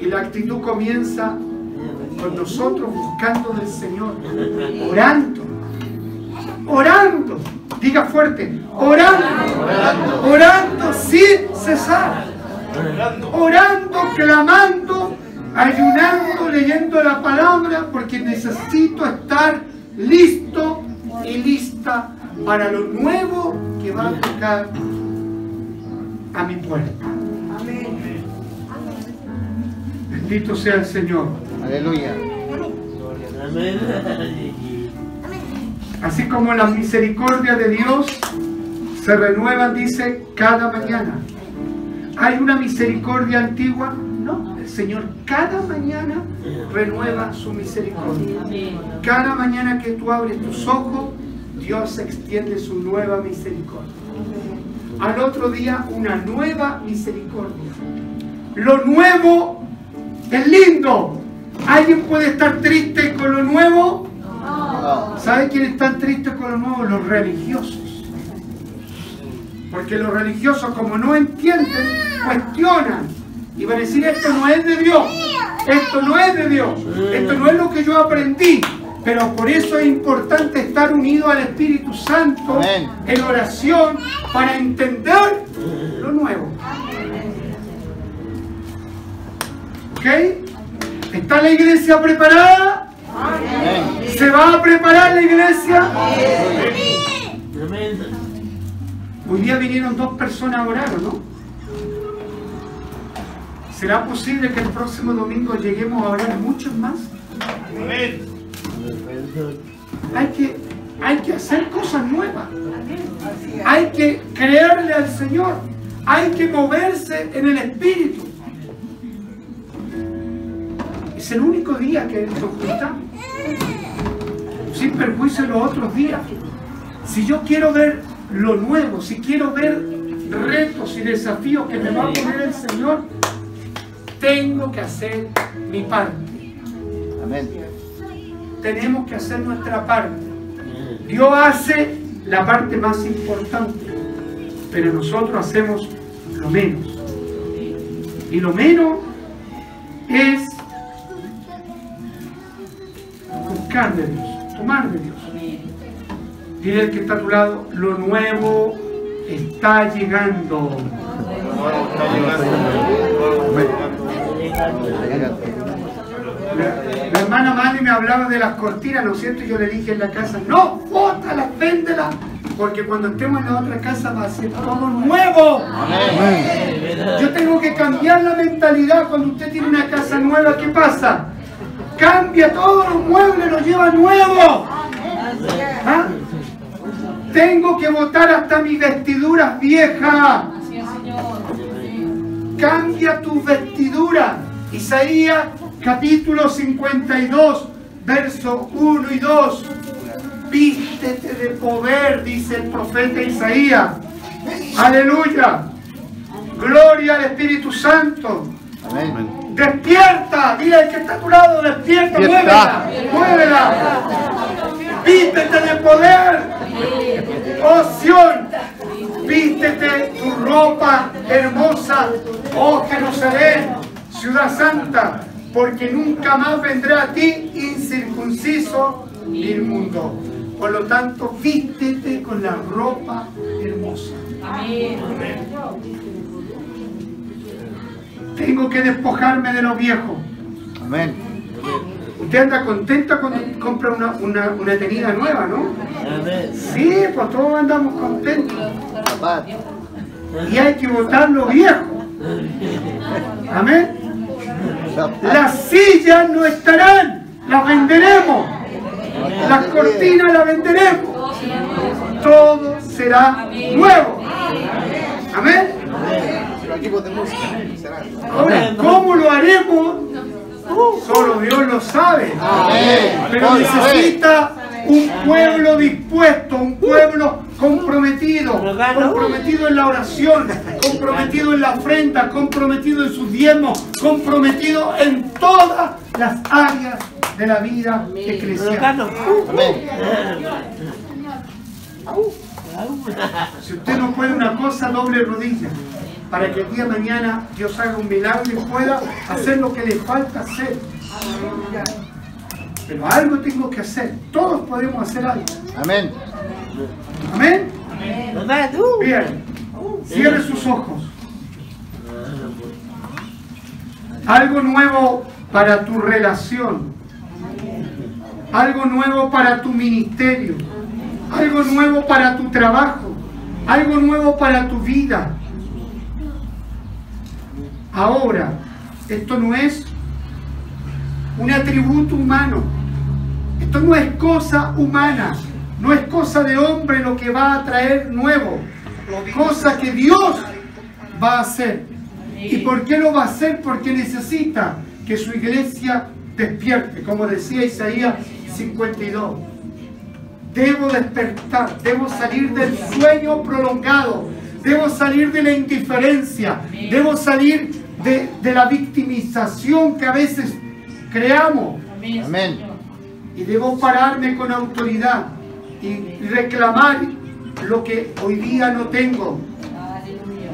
Y la actitud comienza con nosotros buscando del Señor, orando, orando, diga fuerte, orando, orando sin cesar, orando, clamando, ayunando, leyendo la palabra, porque necesito estar listo y lista para lo nuevo que va a tocar a mi puerta. Bendito sea el Señor. Aleluya. Amén. Así como las misericordias de Dios se renuevan, dice, cada mañana. ¿Hay una misericordia antigua? No, el Señor cada mañana renueva su misericordia. Cada mañana que tú abres tus ojos, Dios extiende su nueva misericordia. Al otro día, una nueva misericordia. Lo nuevo es lindo. ¿Alguien puede estar triste con lo nuevo? ¿Sabe quiénes están tristes con lo nuevo? Los religiosos. Porque los religiosos, como no entienden, cuestionan. Y van a decir, esto no es de Dios. Esto no es de Dios. Esto no es lo que yo aprendí. Pero por eso es importante estar unido al Espíritu Santo Amén. en oración para entender lo nuevo. ¿Ok? ¿Está la iglesia preparada? Amén. ¿Se va a preparar la iglesia? Amén. Hoy día vinieron dos personas a orar, ¿o no? ¿Será posible que el próximo domingo lleguemos a orar muchos más? Amén. Hay que, hay que hacer cosas nuevas. Hay que creerle al Señor. Hay que moverse en el Espíritu. Es el único día que nos juntamos. Sin perjuicio de los otros días. Si yo quiero ver lo nuevo, si quiero ver retos y desafíos que me va a poner el Señor, tengo que hacer mi parte. Amén. Tenemos que hacer nuestra parte. Dios hace la parte más importante, pero nosotros hacemos lo menos. Y lo menos es buscar de Dios, tomar de Dios. Dile al que está a tu lado, lo nuevo está llegando. La, la hermana Mali me hablaba de las cortinas, ¿no es cierto? Yo le dije en la casa, no, bótalas, véndelas, porque cuando estemos en la otra casa va a ser todo nuevo. Yo tengo que cambiar la mentalidad cuando usted tiene una casa nueva, ¿qué pasa? Cambia todos los muebles, los lleva nuevo. ¿Ah? Tengo que botar hasta mis vestiduras viejas. Así es, Señor. Cambia tus vestiduras. Isaías capítulo 52, verso 1 y 2. Vístete de poder, dice el profeta Isaías. Aleluya. Gloria al Espíritu Santo. Amén. Despierta, dile al que está a tu lado, despierta, muévela, muévela. Vístete de poder, oh Sión. Vístete tu ropa hermosa, oh Jerusalén, ciudad santa, porque nunca más vendrá a ti incircunciso ni inmundo. Por lo tanto, vístete con la ropa hermosa. Amén. Tengo que despojarme de lo viejo. Amén. Usted anda contenta cuando compra una, una, una tenida nueva, ¿no? Sí, pues todos andamos contentos. Y hay que botar lo viejo. Amén. Las sillas no estarán, las venderemos. Las cortinas las venderemos. Todo será nuevo. Amén. Los equipos de música serán. Ahora, ¿cómo lo haremos? Solo Dios lo sabe. Pero necesita un pueblo dispuesto, un pueblo comprometido, comprometido en la oración, comprometido en la ofrenda, comprometido en sus diezmos, comprometido en todas las áreas de la vida eclesial. Amén. Si usted no puede una cosa, doble rodilla, para que el día de mañana Dios haga un milagro y pueda hacer lo que le falta hacer. Pero algo tengo que hacer. Todos podemos hacer algo. Amén. Amén. Bien. Cierre sus ojos. Algo nuevo para tu relación. Algo nuevo para tu ministerio. Algo nuevo para tu trabajo. Algo nuevo para tu vida. Ahora, esto no es un atributo humano. Esto no es cosa humana. No es cosa de hombre lo que va a traer nuevo. Cosa que Dios va a hacer. ¿Y por qué lo va a hacer? Porque necesita que su iglesia despierte, como decía Isaías 52. Debo despertar, debo salir del sueño prolongado, debo salir de la indiferencia, debo salir de, de la victimización que a veces creamos Amén. y debo pararme con autoridad y reclamar lo que hoy día no tengo.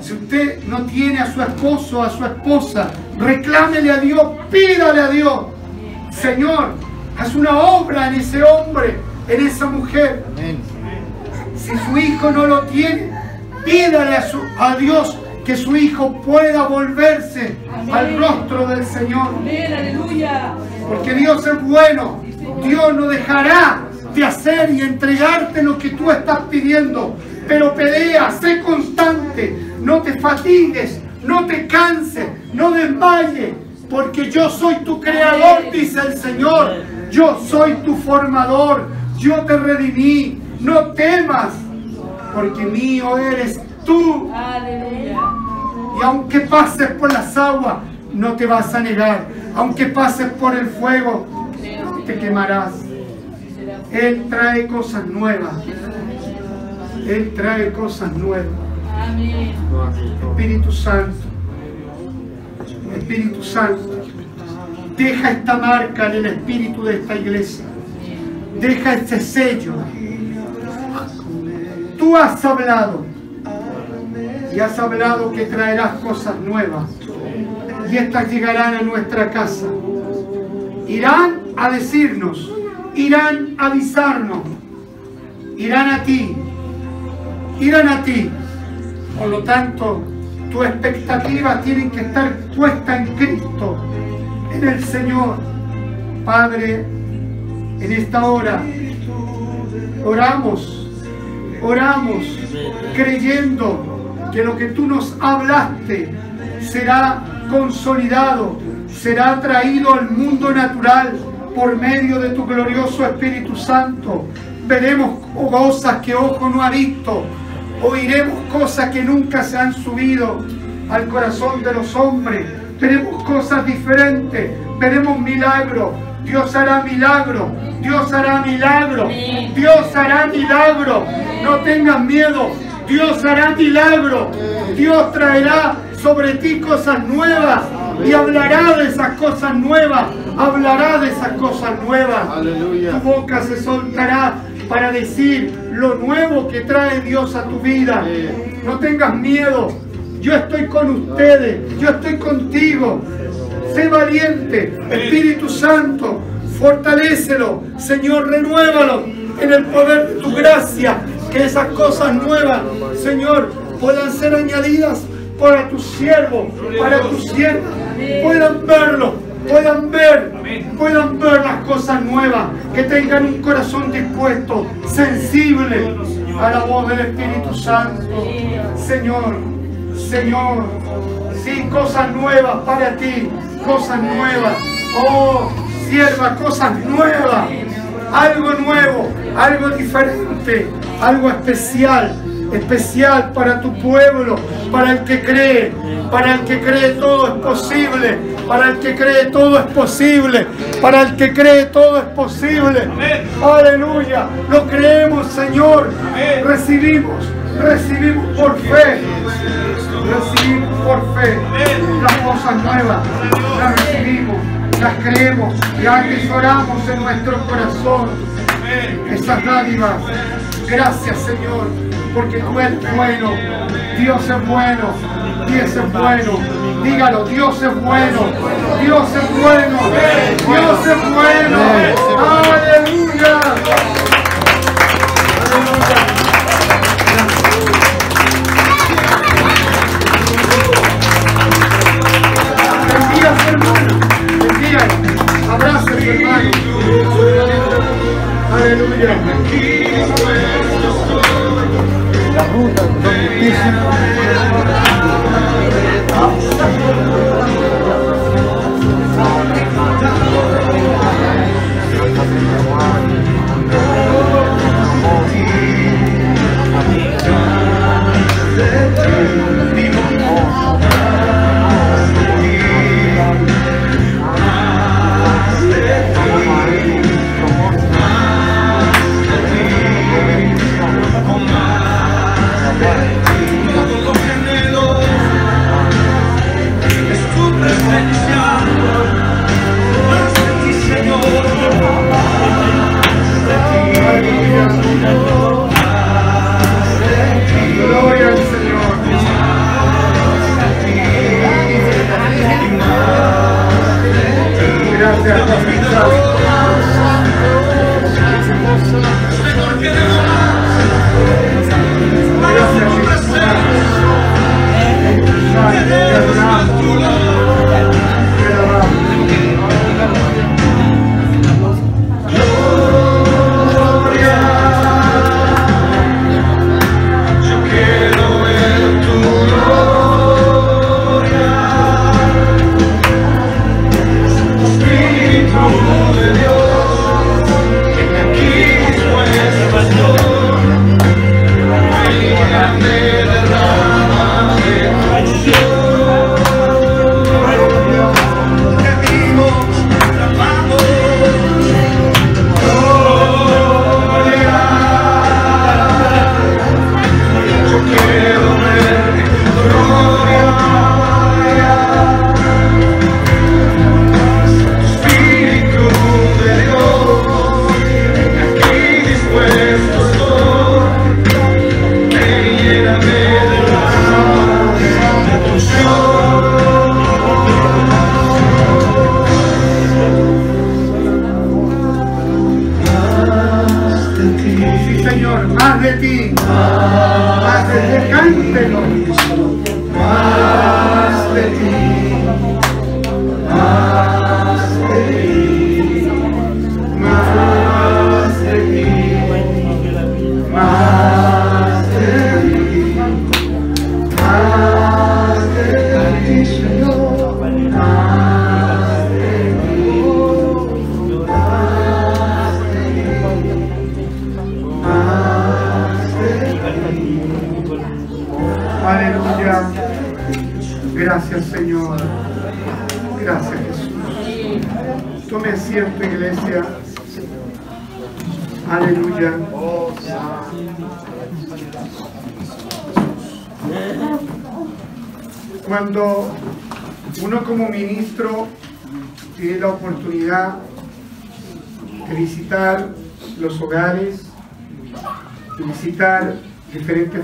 Si usted no tiene a su esposo o a su esposa, reclámele a Dios, pídale a Dios. Señor, haz una obra en ese hombre, en esa mujer. Amén. Si su hijo no lo tiene, pídale a, su- a Dios que su hijo pueda volverse al rostro del Señor. Amén, aleluya. Porque Dios es bueno. Dios no dejará de hacer y entregarte lo que tú estás pidiendo. Pero pelea, sé constante, no te fatigues, no te canses, no desmayes. Porque yo soy tu creador, dice el Señor. Yo soy tu formador. Yo te redimí. No temas, porque mío eres tú. Aleluya. Y aunque pases por las aguas, no te vas a negar. Aunque pases por el fuego, no te quemarás. Él trae cosas nuevas. Él trae cosas nuevas. Espíritu Santo. Espíritu Santo. Deja esta marca en el espíritu de esta iglesia. Deja este sello. Tú has hablado. Y has hablado que traerás cosas nuevas. Y estas llegarán a nuestra casa. Irán a decirnos. Irán a avisarnos. Irán a ti. Irán a ti. Por lo tanto, tu expectativa tiene que estar puesta en Cristo, en el Señor. Padre, en esta hora, oramos, oramos, creyendo que lo que tú nos hablaste será consolidado, será traído al mundo natural por medio de tu glorioso Espíritu Santo. Veremos cosas que ojo no ha visto, oiremos cosas que nunca se han subido al corazón de los hombres, veremos cosas diferentes, veremos milagros. Dios hará milagro, Dios hará milagro, Dios hará milagro. No tengas miedo, Dios hará milagro. Dios traerá sobre ti cosas nuevas y hablará de esas cosas nuevas, hablará de esas cosas nuevas. Aleluya. Tu boca se soltará para decir lo nuevo que trae Dios a tu vida. No tengas miedo. Yo estoy con ustedes. Yo estoy contigo. Sé valiente. Espíritu Santo, fortalécelo. Señor, renuévalo en el poder de tu gracia. Que esas cosas nuevas, Señor, puedan ser añadidas para tus siervos, para tus siervas. Puedan verlo, puedan ver, puedan ver las cosas nuevas, que tengan un corazón dispuesto, sensible a la voz del Espíritu Santo. Señor, Señor, sí, cosas nuevas para ti, cosas nuevas. Oh, sierva, cosas nuevas, algo nuevo, algo diferente, algo especial especial para tu pueblo, para el que cree, para el que cree todo es posible, para el que cree todo es posible, para el que cree todo es posible. Aleluya, lo creemos Señor, recibimos, recibimos por fe, recibimos por fe las cosas nuevas, las recibimos, las creemos y atesoramos en nuestro corazón. Esas dádivas. Gracias Señor, porque tú eres bueno, Dios es bueno, Dios es bueno. Dígalo, Dios es bueno, Dios es bueno, Dios es bueno. Aleluya. Bendiga hermano, bendiga, abraza a su hermano. Aleluya. Las rutas son Yeah.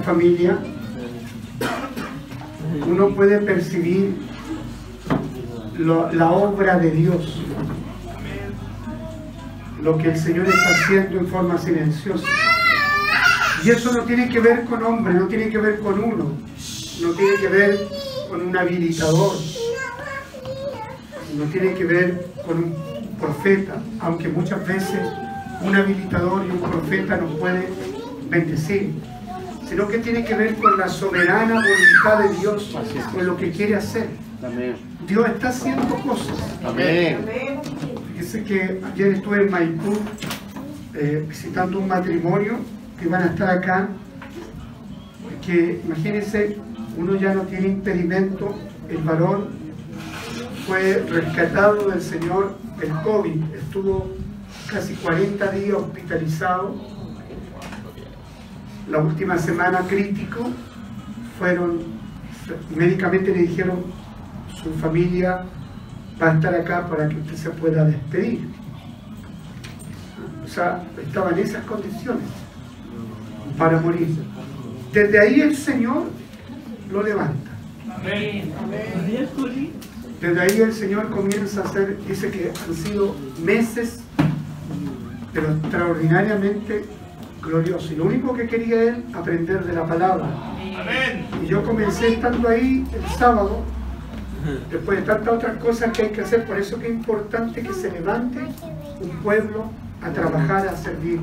Familias, uno puede percibir la obra de Dios, lo que el Señor está haciendo en forma silenciosa. Y eso no tiene que ver con hombre, no tiene que ver con uno, no tiene que ver con un habilitador, no tiene que ver con un profeta, aunque muchas veces un habilitador y un profeta nos puede bendecir, sino que tiene que ver con la soberana voluntad de Dios, con lo que quiere hacer. Dios está haciendo cosas. Amén. Fíjese que ayer estuve en Maipú eh, visitando un matrimonio que van a estar acá, que imagínense, uno ya no tiene impedimento, el varón fue rescatado del Señor del COVID, estuvo casi 40 días hospitalizado, la última semana crítico, fueron, médicamente le dijeron, su familia va a estar acá para que usted se pueda despedir. O sea, estaba en esas condiciones para morir. Desde ahí el Señor lo levanta. Desde ahí el Señor comienza a hacer, dice que han sido meses, pero extraordinariamente gloriosos. Y lo único que quería él, aprender de la palabra. Amén. Y yo comencé estando ahí el sábado, después de tantas otras cosas que hay que hacer, por eso que es importante que se levante un pueblo a trabajar, a servir.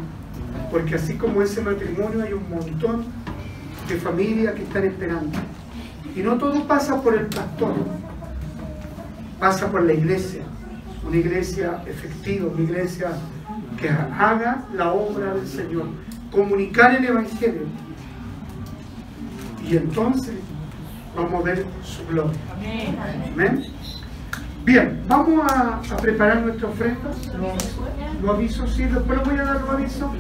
Porque así como ese matrimonio hay un montón de familias que están esperando. Y no todo pasa por el pastor, pasa por la iglesia, una iglesia efectiva, una iglesia que haga la obra del Señor, comunicar el Evangelio. Y entonces vamos a ver su gloria. Amén. Bien, vamos a, preparar nuestra ofrenda. Lo, lo aviso, sí, después lo voy a dar los avisos,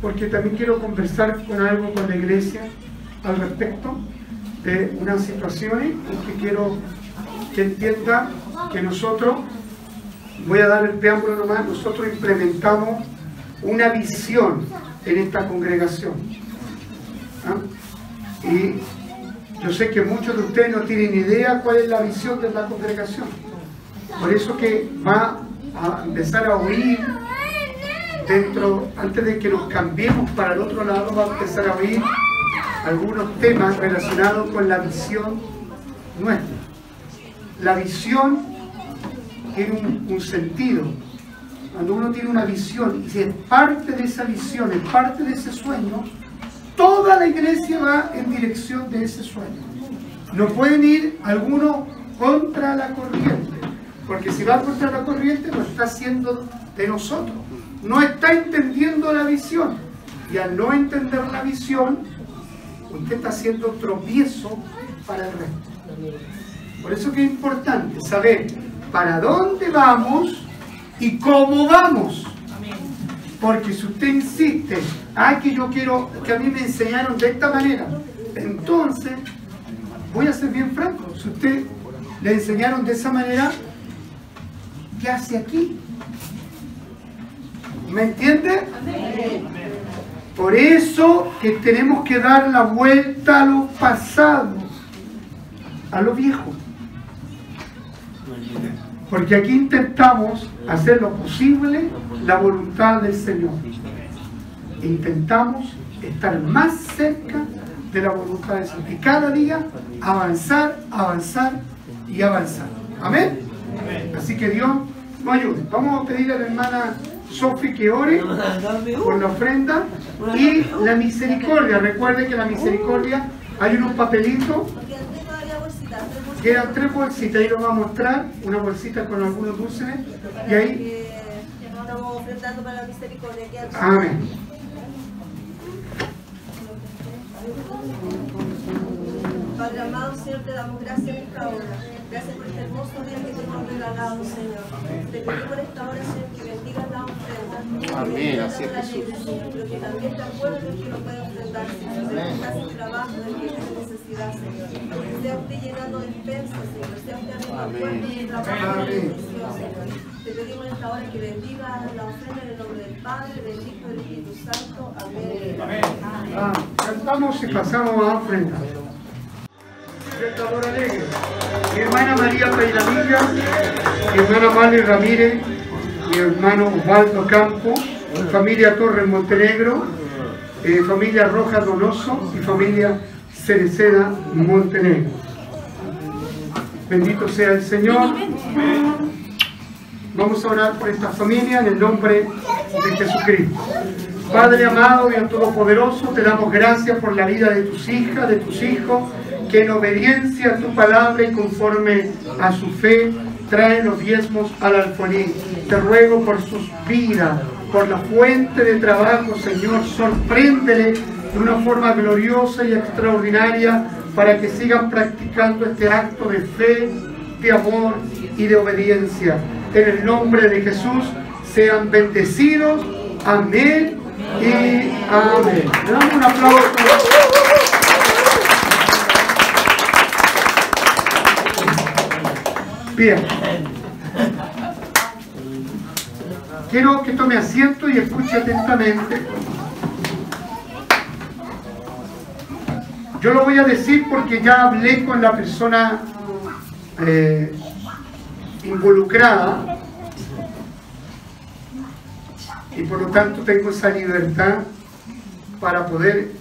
porque también quiero conversar con algo con la iglesia al respecto de unas situaciones y que quiero que entienda que nosotros, voy a dar el preámbulo nomás, nosotros implementamos una visión en esta congregación. ¿Ah? Y yo sé que muchos de ustedes no tienen idea cuál es la visión de la congregación. Por eso que va a empezar a oír dentro, antes de que nos cambiemos para el otro lado, va a empezar a oír algunos temas relacionados con la visión nuestra. La visión tiene un, sentido. Cuando uno tiene una visión y si es parte de esa visión, es parte de ese sueño, toda la iglesia va en dirección de ese sueño. No pueden ir algunos contra la corriente, porque si va contra la corriente lo está haciendo de nosotros. No está entendiendo la visión. Y al no entender la visión, usted está haciendo tropiezo para el resto. Por eso que es importante saber para dónde vamos y cómo vamos. Porque si usted insiste, ah, que yo quiero, que a mí me enseñaron de esta manera, entonces, voy a ser bien franco, si usted le enseñaron de esa manera, ¿qué hace aquí? ¿Me entiende? Por eso que tenemos que dar la vuelta a lo pasado, a lo viejo. Porque aquí intentamos hacer lo posible la voluntad del Señor. intentamos estar más cerca de la voluntad de Dios y cada día avanzar, avanzar y avanzar. Amén. Así que Dios nos ayude. Vamos a pedir a la hermana Sofi que ore por la ofrenda y la misericordia. Recuerde que la misericordia hay unos papelitos, quedan tres bolsitas, ahí lo va a mostrar, una bolsita con algunos dulces y ahí, Que estamos ofrendando para la misericordia. que amén. Padre amado, Señor, te damos gracias en esta hora. Gracias por este hermoso día que te hemos regalado, Señor. Te pedimos por esta hora, Señor, que bendigas la ofrenda. Amén, así es, Jesús. pero que también te acuerdes que lo puede ofrendar, Señor. Sin trabajo, necesidad, Señor. Sea usted llenando despensas, Señor. Sea usted abriendo Amén. puertas de trabajo y de Amén. bendición, Señor. Te pedimos en esta hora que bendiga la ofrenda en el nombre del Padre, del Hijo y del Espíritu Santo. Amén. Ah, cantamos y pasamos a ofrenda. Cantador alegre. Mi hermana María Peiramilla, mi hermana Mali Ramírez, mi hermano Osvaldo Campo, familia Torres Montenegro, eh, familia Rojas Donoso y familia Cereceda Montenegro. Bendito sea el Señor. Vamos a orar por esta familia en el nombre de Jesucristo. Padre amado, Dios Todopoderoso, te damos gracias por la vida de tus hijas, de tus hijos, que en obediencia a tu palabra y conforme a su fe traen los diezmos al alfolí. Te ruego por sus vidas, por la fuente de trabajo, Señor, sorpréndele de una forma gloriosa y extraordinaria para que sigan practicando este acto de fe, de amor y de obediencia. En el nombre de Jesús sean bendecidos. Amén y amén. Damos un aplauso. Bien. Quiero que tome asiento y escuche atentamente. Yo lo voy a decir porque ya hablé con la persona eh, involucrada y por lo tanto tengo esa libertad para poder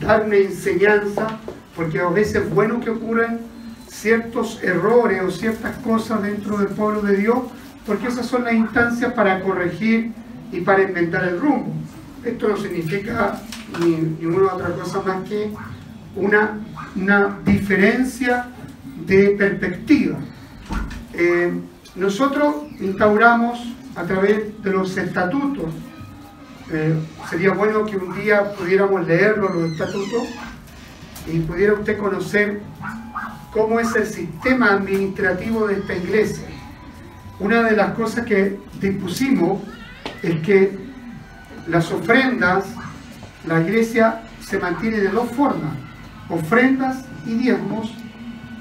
dar una enseñanza, porque a veces es bueno que ocurran ciertos errores o ciertas cosas dentro del pueblo de Dios, porque esas son las instancias para corregir y para inventar el rumbo. Esto no significa ni ninguna otra cosa más que una, una diferencia de perspectiva. Eh, nosotros instauramos a través de los estatutos, eh, sería bueno que un día pudiéramos leerlos los estatutos y pudiera usted conocer cómo es el sistema administrativo de esta iglesia. Una de las cosas que dispusimos es que las ofrendas, la iglesia se mantiene de dos formas, ofrendas y diezmos,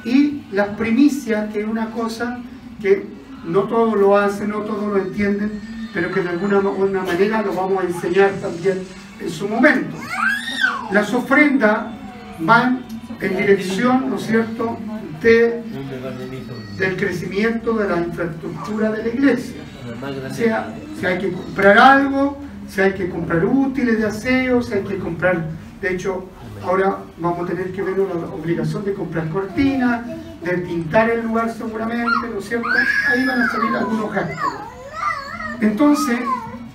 y las primicias, que es una cosa que no todos lo hacen, no todos lo entienden, pero que de alguna una manera lo vamos a enseñar también en su momento. Las ofrendas van en dirección, ¿no es cierto?, de, del crecimiento de la infraestructura de la iglesia. O sea, si hay que comprar algo, si hay que comprar útiles de aseo, si hay que comprar, de hecho, ahora vamos a tener que ver la obligación de comprar cortinas, de pintar el lugar seguramente, ¿no es cierto? Ahí van a salir algunos gastos. Entonces,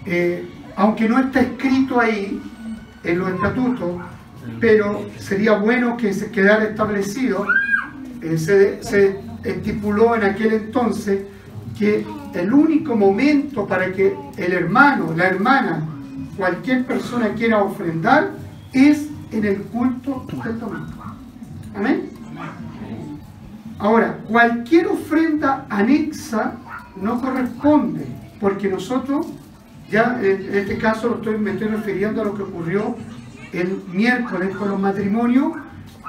eh, aunque no está escrito ahí en los estatutos, pero sería bueno que se quedara establecido, eh, se, se estipuló en aquel entonces que el único momento para que el hermano, la hermana, cualquier persona quiera ofrendar es en el culto del domingo. Amén. Ahora, cualquier ofrenda anexa no corresponde, porque nosotros, ya en este caso estoy, me estoy refiriendo a lo que ocurrió el miércoles con los matrimonios,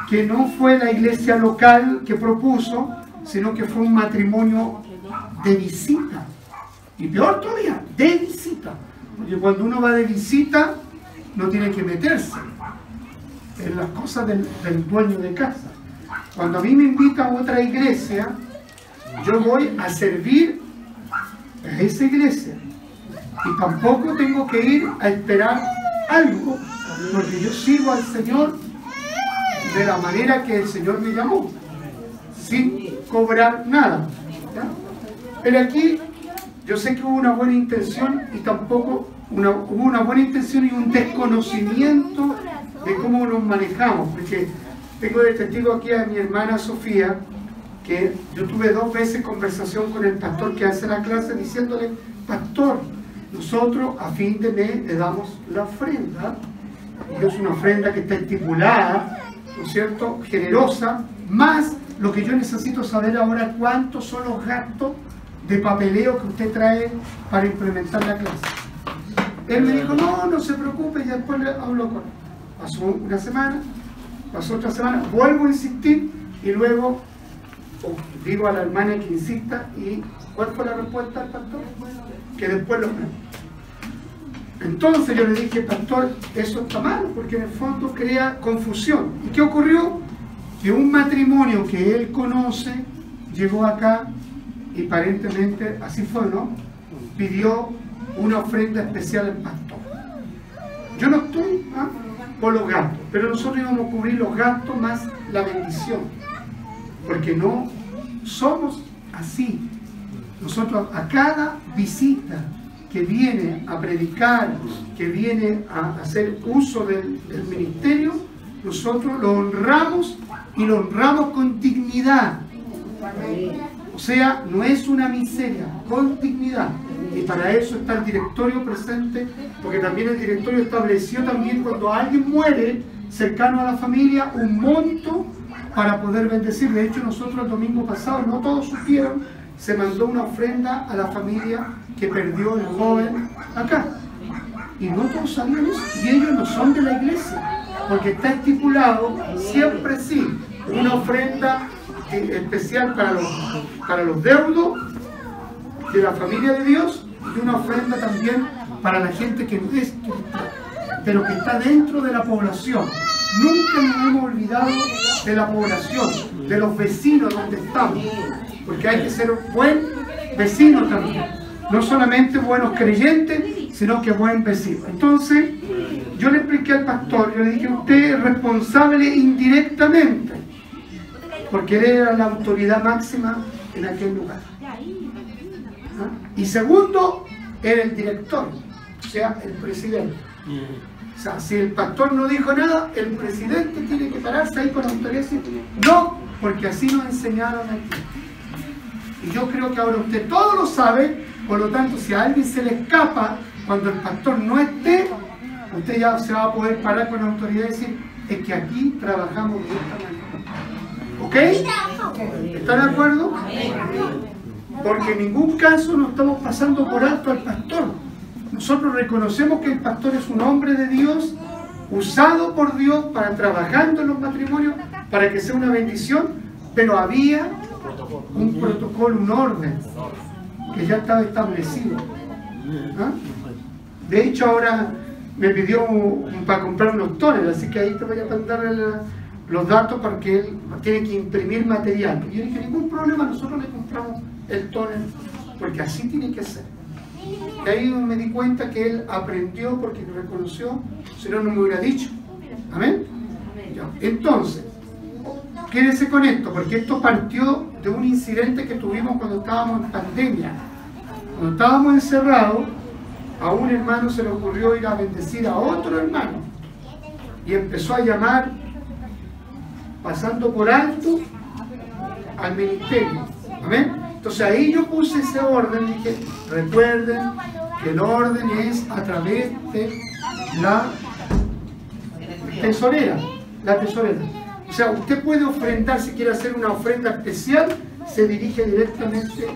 que no fue la iglesia local que propuso, sino que fue un matrimonio de visita. Y peor todavía, de visita. Porque cuando uno va de visita, no tiene que meterse en las cosas del, dueño de casa. Cuando a mí me invita a otra iglesia, yo voy a servir a esa iglesia. Y tampoco tengo que ir a esperar algo, porque yo sigo al Señor de la manera que el Señor me llamó, sin cobrar nada. Pero aquí yo sé que hubo una buena intención y tampoco una, hubo una buena intención y un desconocimiento de cómo nos manejamos, porque tengo de testigo aquí a mi hermana Sofía, que yo tuve dos veces conversación con el pastor que hace la clase diciéndole, pastor, nosotros a fin de mes le damos la ofrenda, y es una ofrenda que está estipulada, ¿no es cierto?, generosa, más lo que yo necesito saber ahora cuántos son los gastos de papeleo que usted trae para implementar la clase. Él me dijo, no, no se preocupe, y después le hablo con él. Pasó una semana, pasó otra semana, vuelvo a insistir y luego o digo a la hermana que insista y ¿cuál fue la respuesta del pastor? Que después lo Entonces yo le dije, pastor, eso está mal, porque en el fondo crea confusión. ¿Y qué ocurrió? Que un matrimonio que él conoce llegó acá y aparentemente, así fue, ¿no? Pidió una ofrenda especial al pastor. Yo no estoy ¿ah? Por los gastos, pero nosotros íbamos a cubrir los gastos más la bendición. Porque no somos así. Nosotros a cada visita que viene a predicar, que viene a hacer uso del, del ministerio, nosotros lo honramos y lo honramos con dignidad. O sea, no es una miseria, con dignidad. Y para eso está el directorio presente, porque también el directorio estableció también cuando alguien muere cercano a la familia un monto para poder bendecir. De hecho, nosotros el domingo pasado, no todos supieron, se mandó una ofrenda a la familia que perdió el joven acá. Y no todos sabían. Y ellos no son de la iglesia, porque está estipulado siempre sí una ofrenda eh, especial para los, para los deudos de la familia de Dios y una ofrenda también para la gente que no es cristiana, pero que está dentro de la población. Nunca nos hemos olvidado de la población, de los vecinos donde estamos, porque hay que ser buen vecino también, no solamente buenos creyentes, sino que buen vecino. Entonces, yo le expliqué al pastor, yo le dije, usted es responsable indirectamente, porque él era la autoridad máxima en aquel lugar. Y segundo, era el director, o sea, el presidente. O sea, si el pastor no dijo nada, el presidente tiene que pararse ahí con autoridad y decir, no, porque así nos enseñaron aquí. Y yo creo que ahora usted todo lo sabe, por lo tanto, si a alguien se le escapa cuando el pastor no esté, usted ya se va a poder parar con autoridad y decir, es que aquí trabajamos de esta manera. ¿Ok? ¿Está de acuerdo? Porque en ningún caso nos estamos pasando por alto al pastor. Nosotros reconocemos que el pastor es un hombre de Dios, usado por Dios para trabajando en los matrimonios, para que sea una bendición, pero había un protocolo, un orden, que ya estaba establecido. ¿Ah? De hecho, ahora me pidió para comprar unos tóneres, así que ahí te voy a mandar los datos para que él tiene que imprimir material. Y yo dije, ningún problema, nosotros le compramos el tóner, porque así tiene que ser. Y ahí me di cuenta que él aprendió porque reconoció, si no, no me hubiera dicho. Amén. Entonces, quédese con esto, porque esto partió de un incidente que tuvimos cuando estábamos en pandemia. Cuando estábamos encerrados, a un hermano se le ocurrió ir a bendecir a otro hermano. Y empezó a llamar, pasando por alto, al ministerio. Amén. Entonces ahí yo puse ese orden dije, recuerden que el orden es a través de la tesorera. La tesorera. O sea, usted puede ofrendar si quiere hacer una ofrenda especial, se dirige directamente.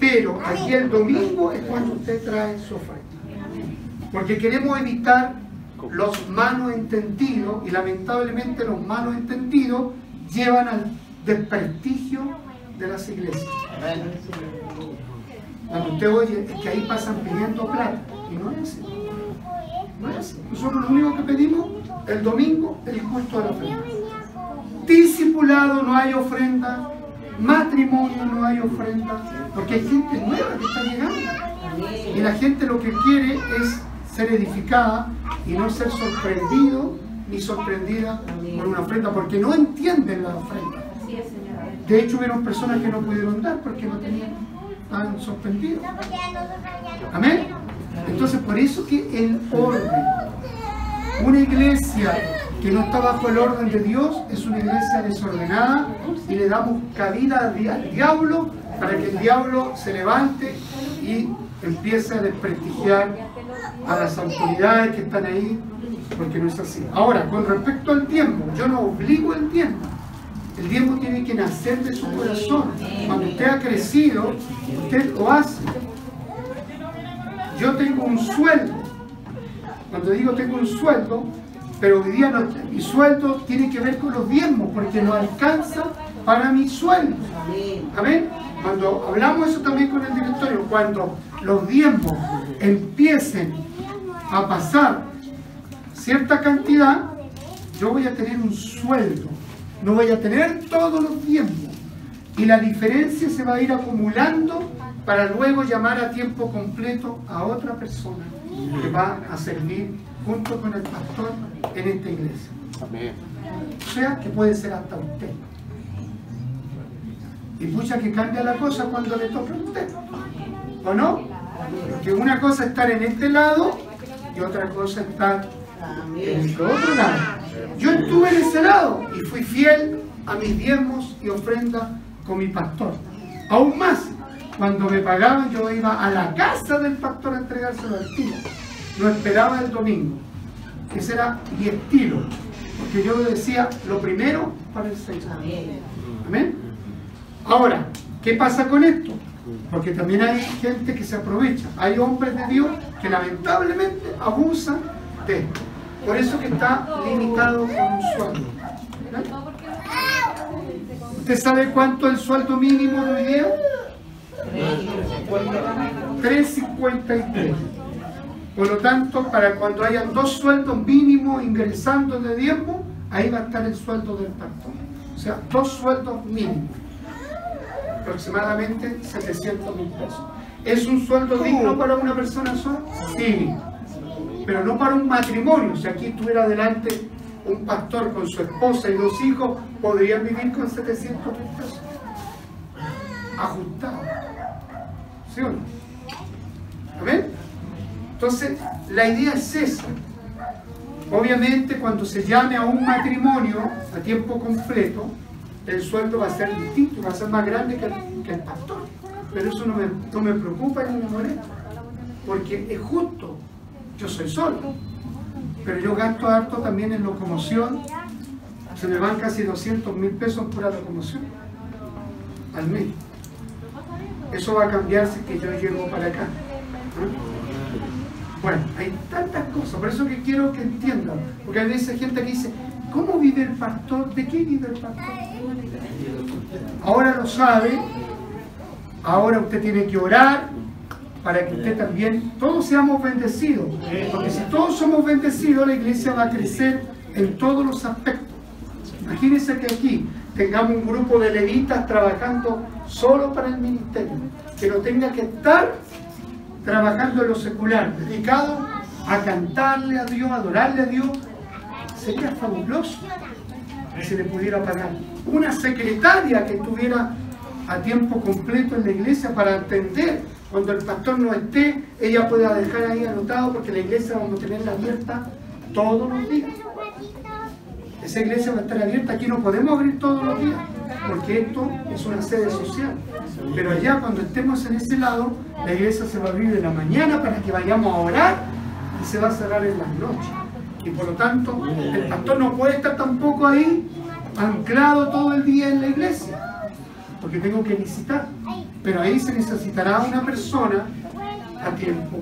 Pero aquí el domingo es cuando usted trae su ofrenda. Porque queremos evitar los malos entendidos y lamentablemente los malos entendidos llevan al desprestigio de las iglesias. Cuando usted oye es que ahí pasan pidiendo plata y no es así. No es así. Nosotros lo único que pedimos el domingo el culto de la ofrenda. Discipulado no hay ofrenda, matrimonio no hay ofrenda, porque hay gente nueva que está llegando. Y la gente lo que quiere es ser edificada y no ser sorprendido ni sorprendida por una ofrenda, porque no entienden la ofrenda. De hecho, hubieron personas que no pudieron dar porque no tenían, estaban sorprendidos. Amén. Entonces, por eso que el orden, una iglesia que no está bajo el orden de Dios es una iglesia desordenada y le damos cabida al diablo para que el diablo se levante y empiece a desprestigiar a las autoridades que están ahí, porque no es así. Ahora, con respecto al tiempo, yo no obligo el tiempo. El tiempo tiene que nacer de su corazón. Cuando usted ha crecido, usted lo hace. Yo tengo un sueldo. Cuando digo tengo un sueldo, pero hoy día no- mi sueldo tiene que ver con los diezmos, porque no alcanza para mi sueldo. Amén. Cuando hablamos eso también con el directorio, cuando los diezmos empiecen a pasar cierta cantidad, yo voy a tener un sueldo, no voy a tener todos los diezmos. Y la diferencia se va a ir acumulando para luego llamar a tiempo completo a otra persona que va a servir junto con el pastor en esta iglesia. Amén. O sea, que puede ser hasta usted. Y pucha que cambia la cosa cuando le toca a usted. ¿O no? Porque una cosa es estar en este lado y otra cosa es estar otro lado. Yo estuve en ese lado y fui fiel a mis diezmos y ofrendas con mi pastor. Aún más, cuando me pagaban yo iba a la casa del pastor a entregárselo al tío. No esperaba el domingo. Ese era mi estilo. Porque yo decía lo primero para el Señor. Amén. Ahora, ¿qué pasa con esto? Porque también hay gente que se aprovecha. Hay hombres de Dios que lamentablemente abusan Por eso que está limitado con un sueldo. ¿Usted sabe cuánto es el sueldo mínimo de hoy día? 3.53. Por lo tanto, para cuando hayan dos sueldos mínimos ingresando de diezmo, ahí va a estar el sueldo del pastor. O sea, dos sueldos mínimos. Aproximadamente 700 mil pesos. ¿Es un sueldo digno para una persona sola? Sí. Pero no para un matrimonio. Si aquí estuviera delante un pastor con su esposa y dos hijos, podrían vivir con 700 mil pesos. Ajustado. ¿Sí o no? ¿Amén? Entonces, la idea es esa. Obviamente, cuando se llame a un matrimonio a tiempo completo, el sueldo va a ser distinto, va a ser más grande que el, que el pastor. Pero eso no me, no me preocupa ni me molesta, porque es justo. Yo soy solo, pero yo gasto harto también en locomoción. Se me van casi 200 mil pesos en pura locomoción al mes. Eso va a cambiar si que yo llego para acá. ¿no? Bueno, hay tantas cosas, por eso que quiero que entiendan, porque hay veces gente que dice, ¿cómo vive el pastor? ¿De qué vive el pastor? Ahora lo sabe, ahora usted tiene que orar para que usted también, todos seamos bendecidos, porque si todos somos bendecidos, la iglesia va a crecer en todos los aspectos. Imagínense que aquí tengamos un grupo de levitas trabajando solo para el ministerio, que no tenga que estar trabajando en lo secular, dedicado a cantarle a Dios, a adorarle a Dios, sería fabuloso que se le pudiera pagar. Una secretaria que estuviera a tiempo completo en la iglesia para atender cuando el pastor no esté, ella pueda dejar ahí anotado porque la iglesia vamos a tenerla abierta todos los días. Esa iglesia va a estar abierta, aquí no podemos abrir todos los días, porque esto es una sede social. Pero allá cuando estemos en ese lado, la iglesia se va a abrir en la mañana para que vayamos a orar y se va a cerrar en las noches. Y por lo tanto, el pastor no puede estar tampoco ahí anclado todo el día en la iglesia, porque tengo que visitar. Pero ahí se necesitará una persona a tiempo.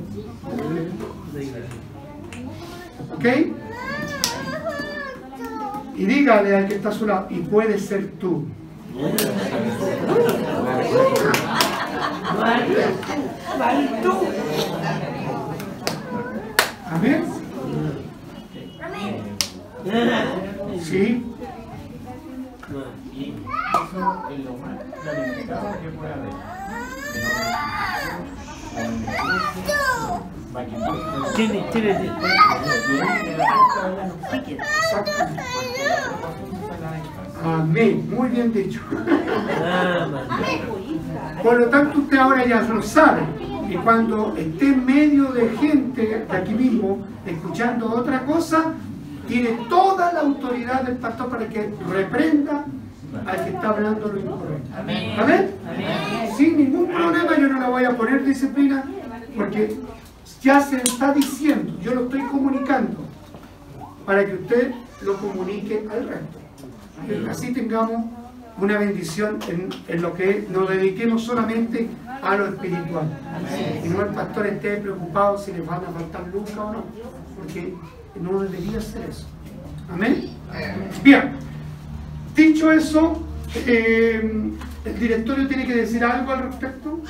¿Ok? Y dígale al que está a su lado, y puede ser tú. Amén. Sí. Eso es lo más que puede haber. Chile, Chile, Chile. Amén. Muy bien dicho. Por lo tanto, usted ahora ya lo sabe. Y cuando esté en medio de gente de aquí mismo, escuchando otra cosa, tiene toda la autoridad del pastor para que reprenda al que está hablando lo incorrecto. Amén. Sin ningún problema, yo no le voy a poner disciplina, porque ya se está diciendo, yo lo estoy comunicando, para que usted lo comunique al resto. Así tengamos una bendición en, en lo que nos dediquemos solamente a lo espiritual. Y no el pastor esté preocupado si le van a faltar lucas o no, porque no debería ser eso. Amén. Bien, dicho eso, eh, el directorio tiene que decir algo al respecto.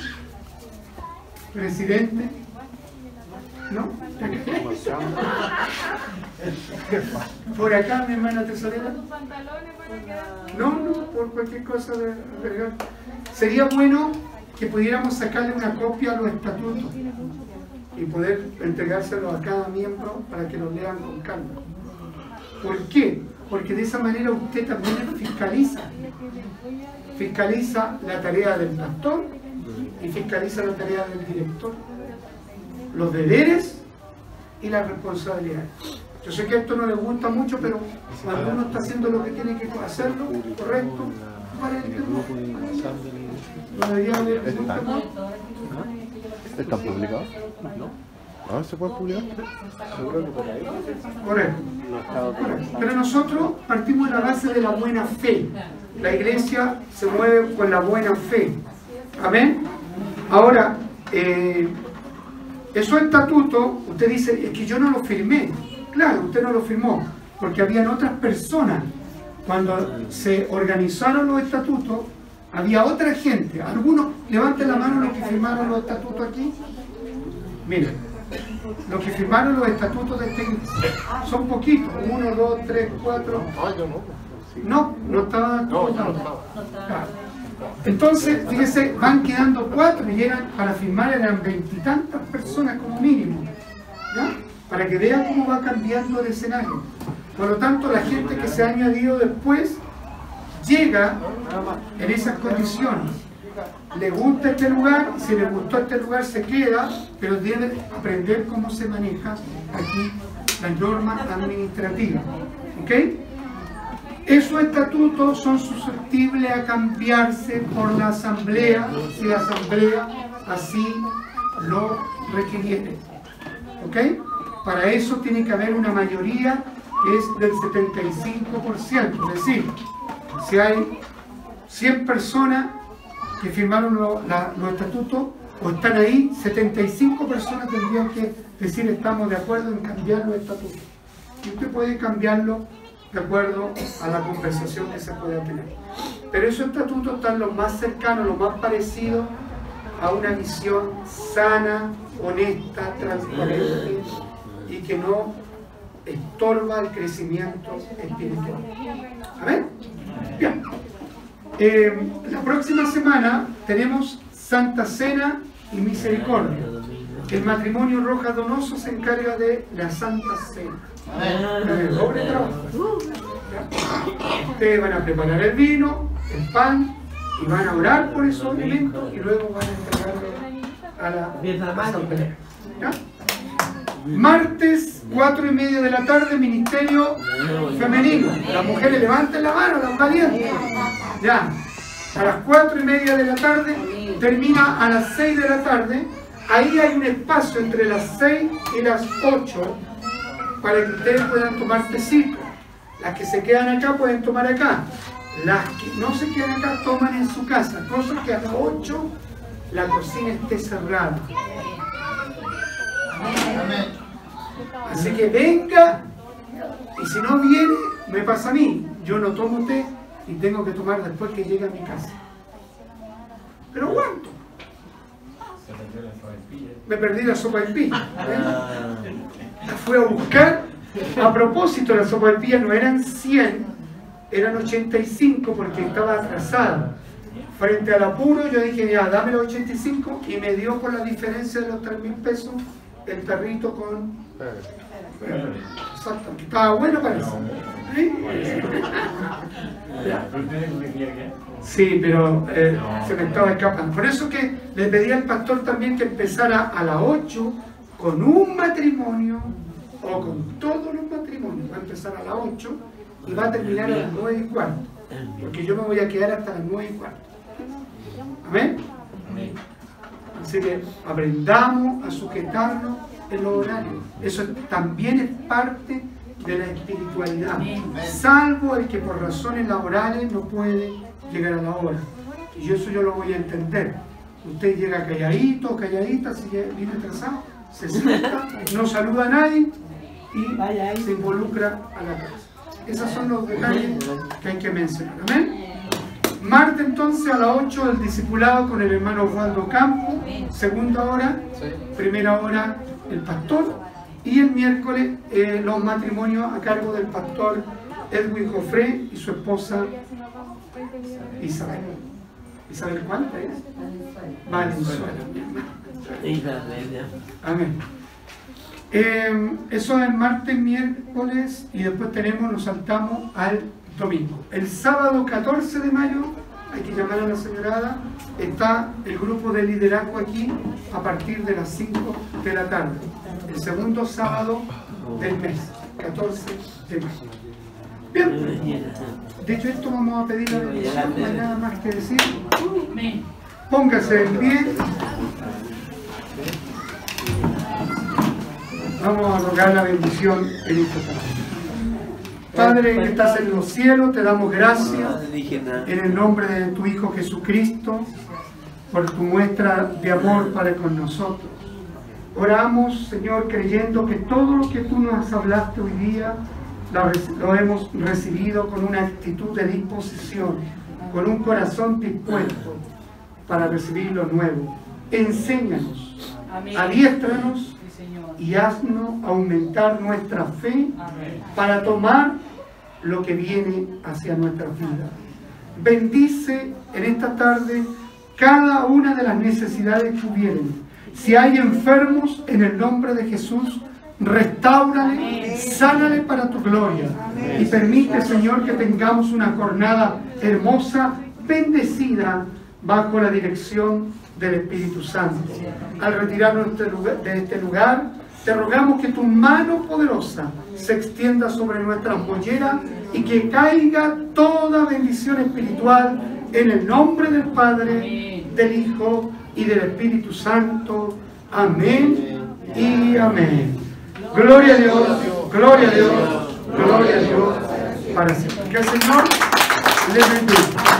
Presidente. ¿No? Por acá, mi hermana tesorera. No, no, por cualquier cosa de agregar. Sería bueno que pudiéramos sacarle una copia a los estatutos y poder entregárselo a cada miembro para que lo lean con calma. ¿Por qué? Porque de esa manera usted también fiscaliza. Fiscaliza la tarea del pastor y fiscaliza la tarea del director. Los deberes y las responsabilidades. Yo sé que esto no le gusta mucho, pero cuando uno está haciendo lo que tiene que hacerlo, correcto, el. ¿Están publicados? ¿No? ¿Se puede publicar? Correcto. Pero nosotros partimos de la base de la buena fe. La iglesia se mueve con la buena fe. Amén. Ahora, eh, esos estatutos, usted dice, es que yo no lo firmé. Claro, usted no lo firmó, porque habían otras personas. Cuando se organizaron los estatutos, había otra gente. Algunos, levanten la mano los que firmaron los estatutos aquí. Miren, los que firmaron los estatutos de este son poquitos. Uno, dos, tres, cuatro. No, no estaba todo. Claro. Entonces, fíjese, van quedando cuatro y eran, para firmar eran veintitantas personas como mínimo. Para que vean cómo va cambiando el escenario. Por lo tanto, la gente que se ha añadido después llega en esas condiciones. Le gusta este lugar, si le gustó este lugar se queda, pero debe aprender cómo se maneja aquí las normas administrativas. ¿Ok? Esos estatutos son susceptibles a cambiarse por la asamblea si la asamblea así lo requiere. ¿Ok? Para eso tiene que haber una mayoría que es del 75%. Es decir, si hay 100 personas que firmaron los estatutos o están ahí, 75 personas tendrían que decir estamos de acuerdo en cambiar los estatutos. Y usted puede cambiarlo de acuerdo a la conversación que se pueda tener. Pero esos estatutos están lo más cercanos, lo más parecido a una visión sana, honesta, transparente y que no estorba el crecimiento espiritual. Amén. Bien. Eh, la próxima semana tenemos Santa Cena y Misericordia. El matrimonio Roja Donoso se encarga de la Santa Cena. Doble trabajo. ¿Ya? Ustedes van a preparar el vino, el pan, y van a orar por esos alimentos y luego van a entregarlo a la asamblea. ¿Ya? Martes, cuatro y media de la tarde, Ministerio Femenino. Las mujeres levanten la mano, las valientes. Ya. A las cuatro y media de la tarde, termina a las seis de la tarde. Ahí hay un espacio entre las seis y las ocho para que ustedes puedan tomar tecito. Las que se quedan acá pueden tomar acá. Las que no se quedan acá toman en su casa. Cosa que a las 8 la cocina esté cerrada. Así que venga y si no viene, me pasa a mí. Yo no tomo té y tengo que tomar después que llegue a mi casa. Pero aguanto. Me perdí la sopa de pilla. ¿eh? La fui a buscar. A propósito, la sopa de pilla no eran 100, eran 85 porque estaba atrasada. frente al apuro, yo dije, ya, dame los 85 y me dio por la diferencia de los 3 mil pesos el perrito con... Exacto, que estaba bueno parece. ¿Sí? Sí, pero eh, se me estaba escapando. Por eso que le pedí al pastor también que empezara a las 8 con un matrimonio o con todos los matrimonios. Va a empezar a las 8 y va a terminar a las 9 y cuarto. Porque yo me voy a quedar hasta las 9 y cuarto. Amén. Así que aprendamos a sujetarnos en los horarios. Eso también es parte de la espiritualidad. Salvo el que por razones laborales no puede llegar a la hora. Y eso yo lo voy a entender. Usted llega calladito, calladita, si viene atrasado, se sienta, no saluda a nadie y se involucra a la casa. Esos son los detalles que hay que mencionar. Amén. Martes entonces a las 8 el discipulado con el hermano Osvaldo Campo, segunda hora, primera hora el pastor y el miércoles eh, los matrimonios a cargo del pastor Edwin Jofré y su esposa Isabel. ¿Isabel cuánta es? Valenzuela. Amén. Eh, eso es martes, miércoles y después tenemos, nos saltamos al domingo. El sábado 14 de mayo, hay que llamar a la señorada, está el grupo de liderazgo aquí a partir de las 5 de la tarde. Segundo sábado del mes, 14 de mayo. Bien, dicho esto vamos a pedir la bendición, no hay nada más que decir. Póngase en pie. Vamos a rogar la bendición en esta tarde. Padre que estás en los cielos, te damos gracias en el nombre de tu Hijo Jesucristo por tu muestra de amor para con nosotros. Oramos, Señor, creyendo que todo lo que tú nos hablaste hoy día lo, hemos recibido con una actitud de disposición, con un corazón dispuesto para recibir lo nuevo. Enséñanos, adiéstranos y haznos aumentar nuestra fe para tomar lo que viene hacia nuestra vida. Bendice en esta tarde cada una de las necesidades que hubieren. Si hay enfermos, en el nombre de Jesús, restáurale, sánale para tu gloria. Y permite, Señor, que tengamos una jornada hermosa, bendecida, bajo la dirección del Espíritu Santo. Al retirarnos de este lugar, te rogamos que tu mano poderosa se extienda sobre nuestras molleras y que caiga toda bendición espiritual en el nombre del Padre, del Hijo y del Espíritu Santo. Amén y amén. Gloria a Dios, gloria a Dios, gloria a Dios para siempre. Que el Señor les bendiga.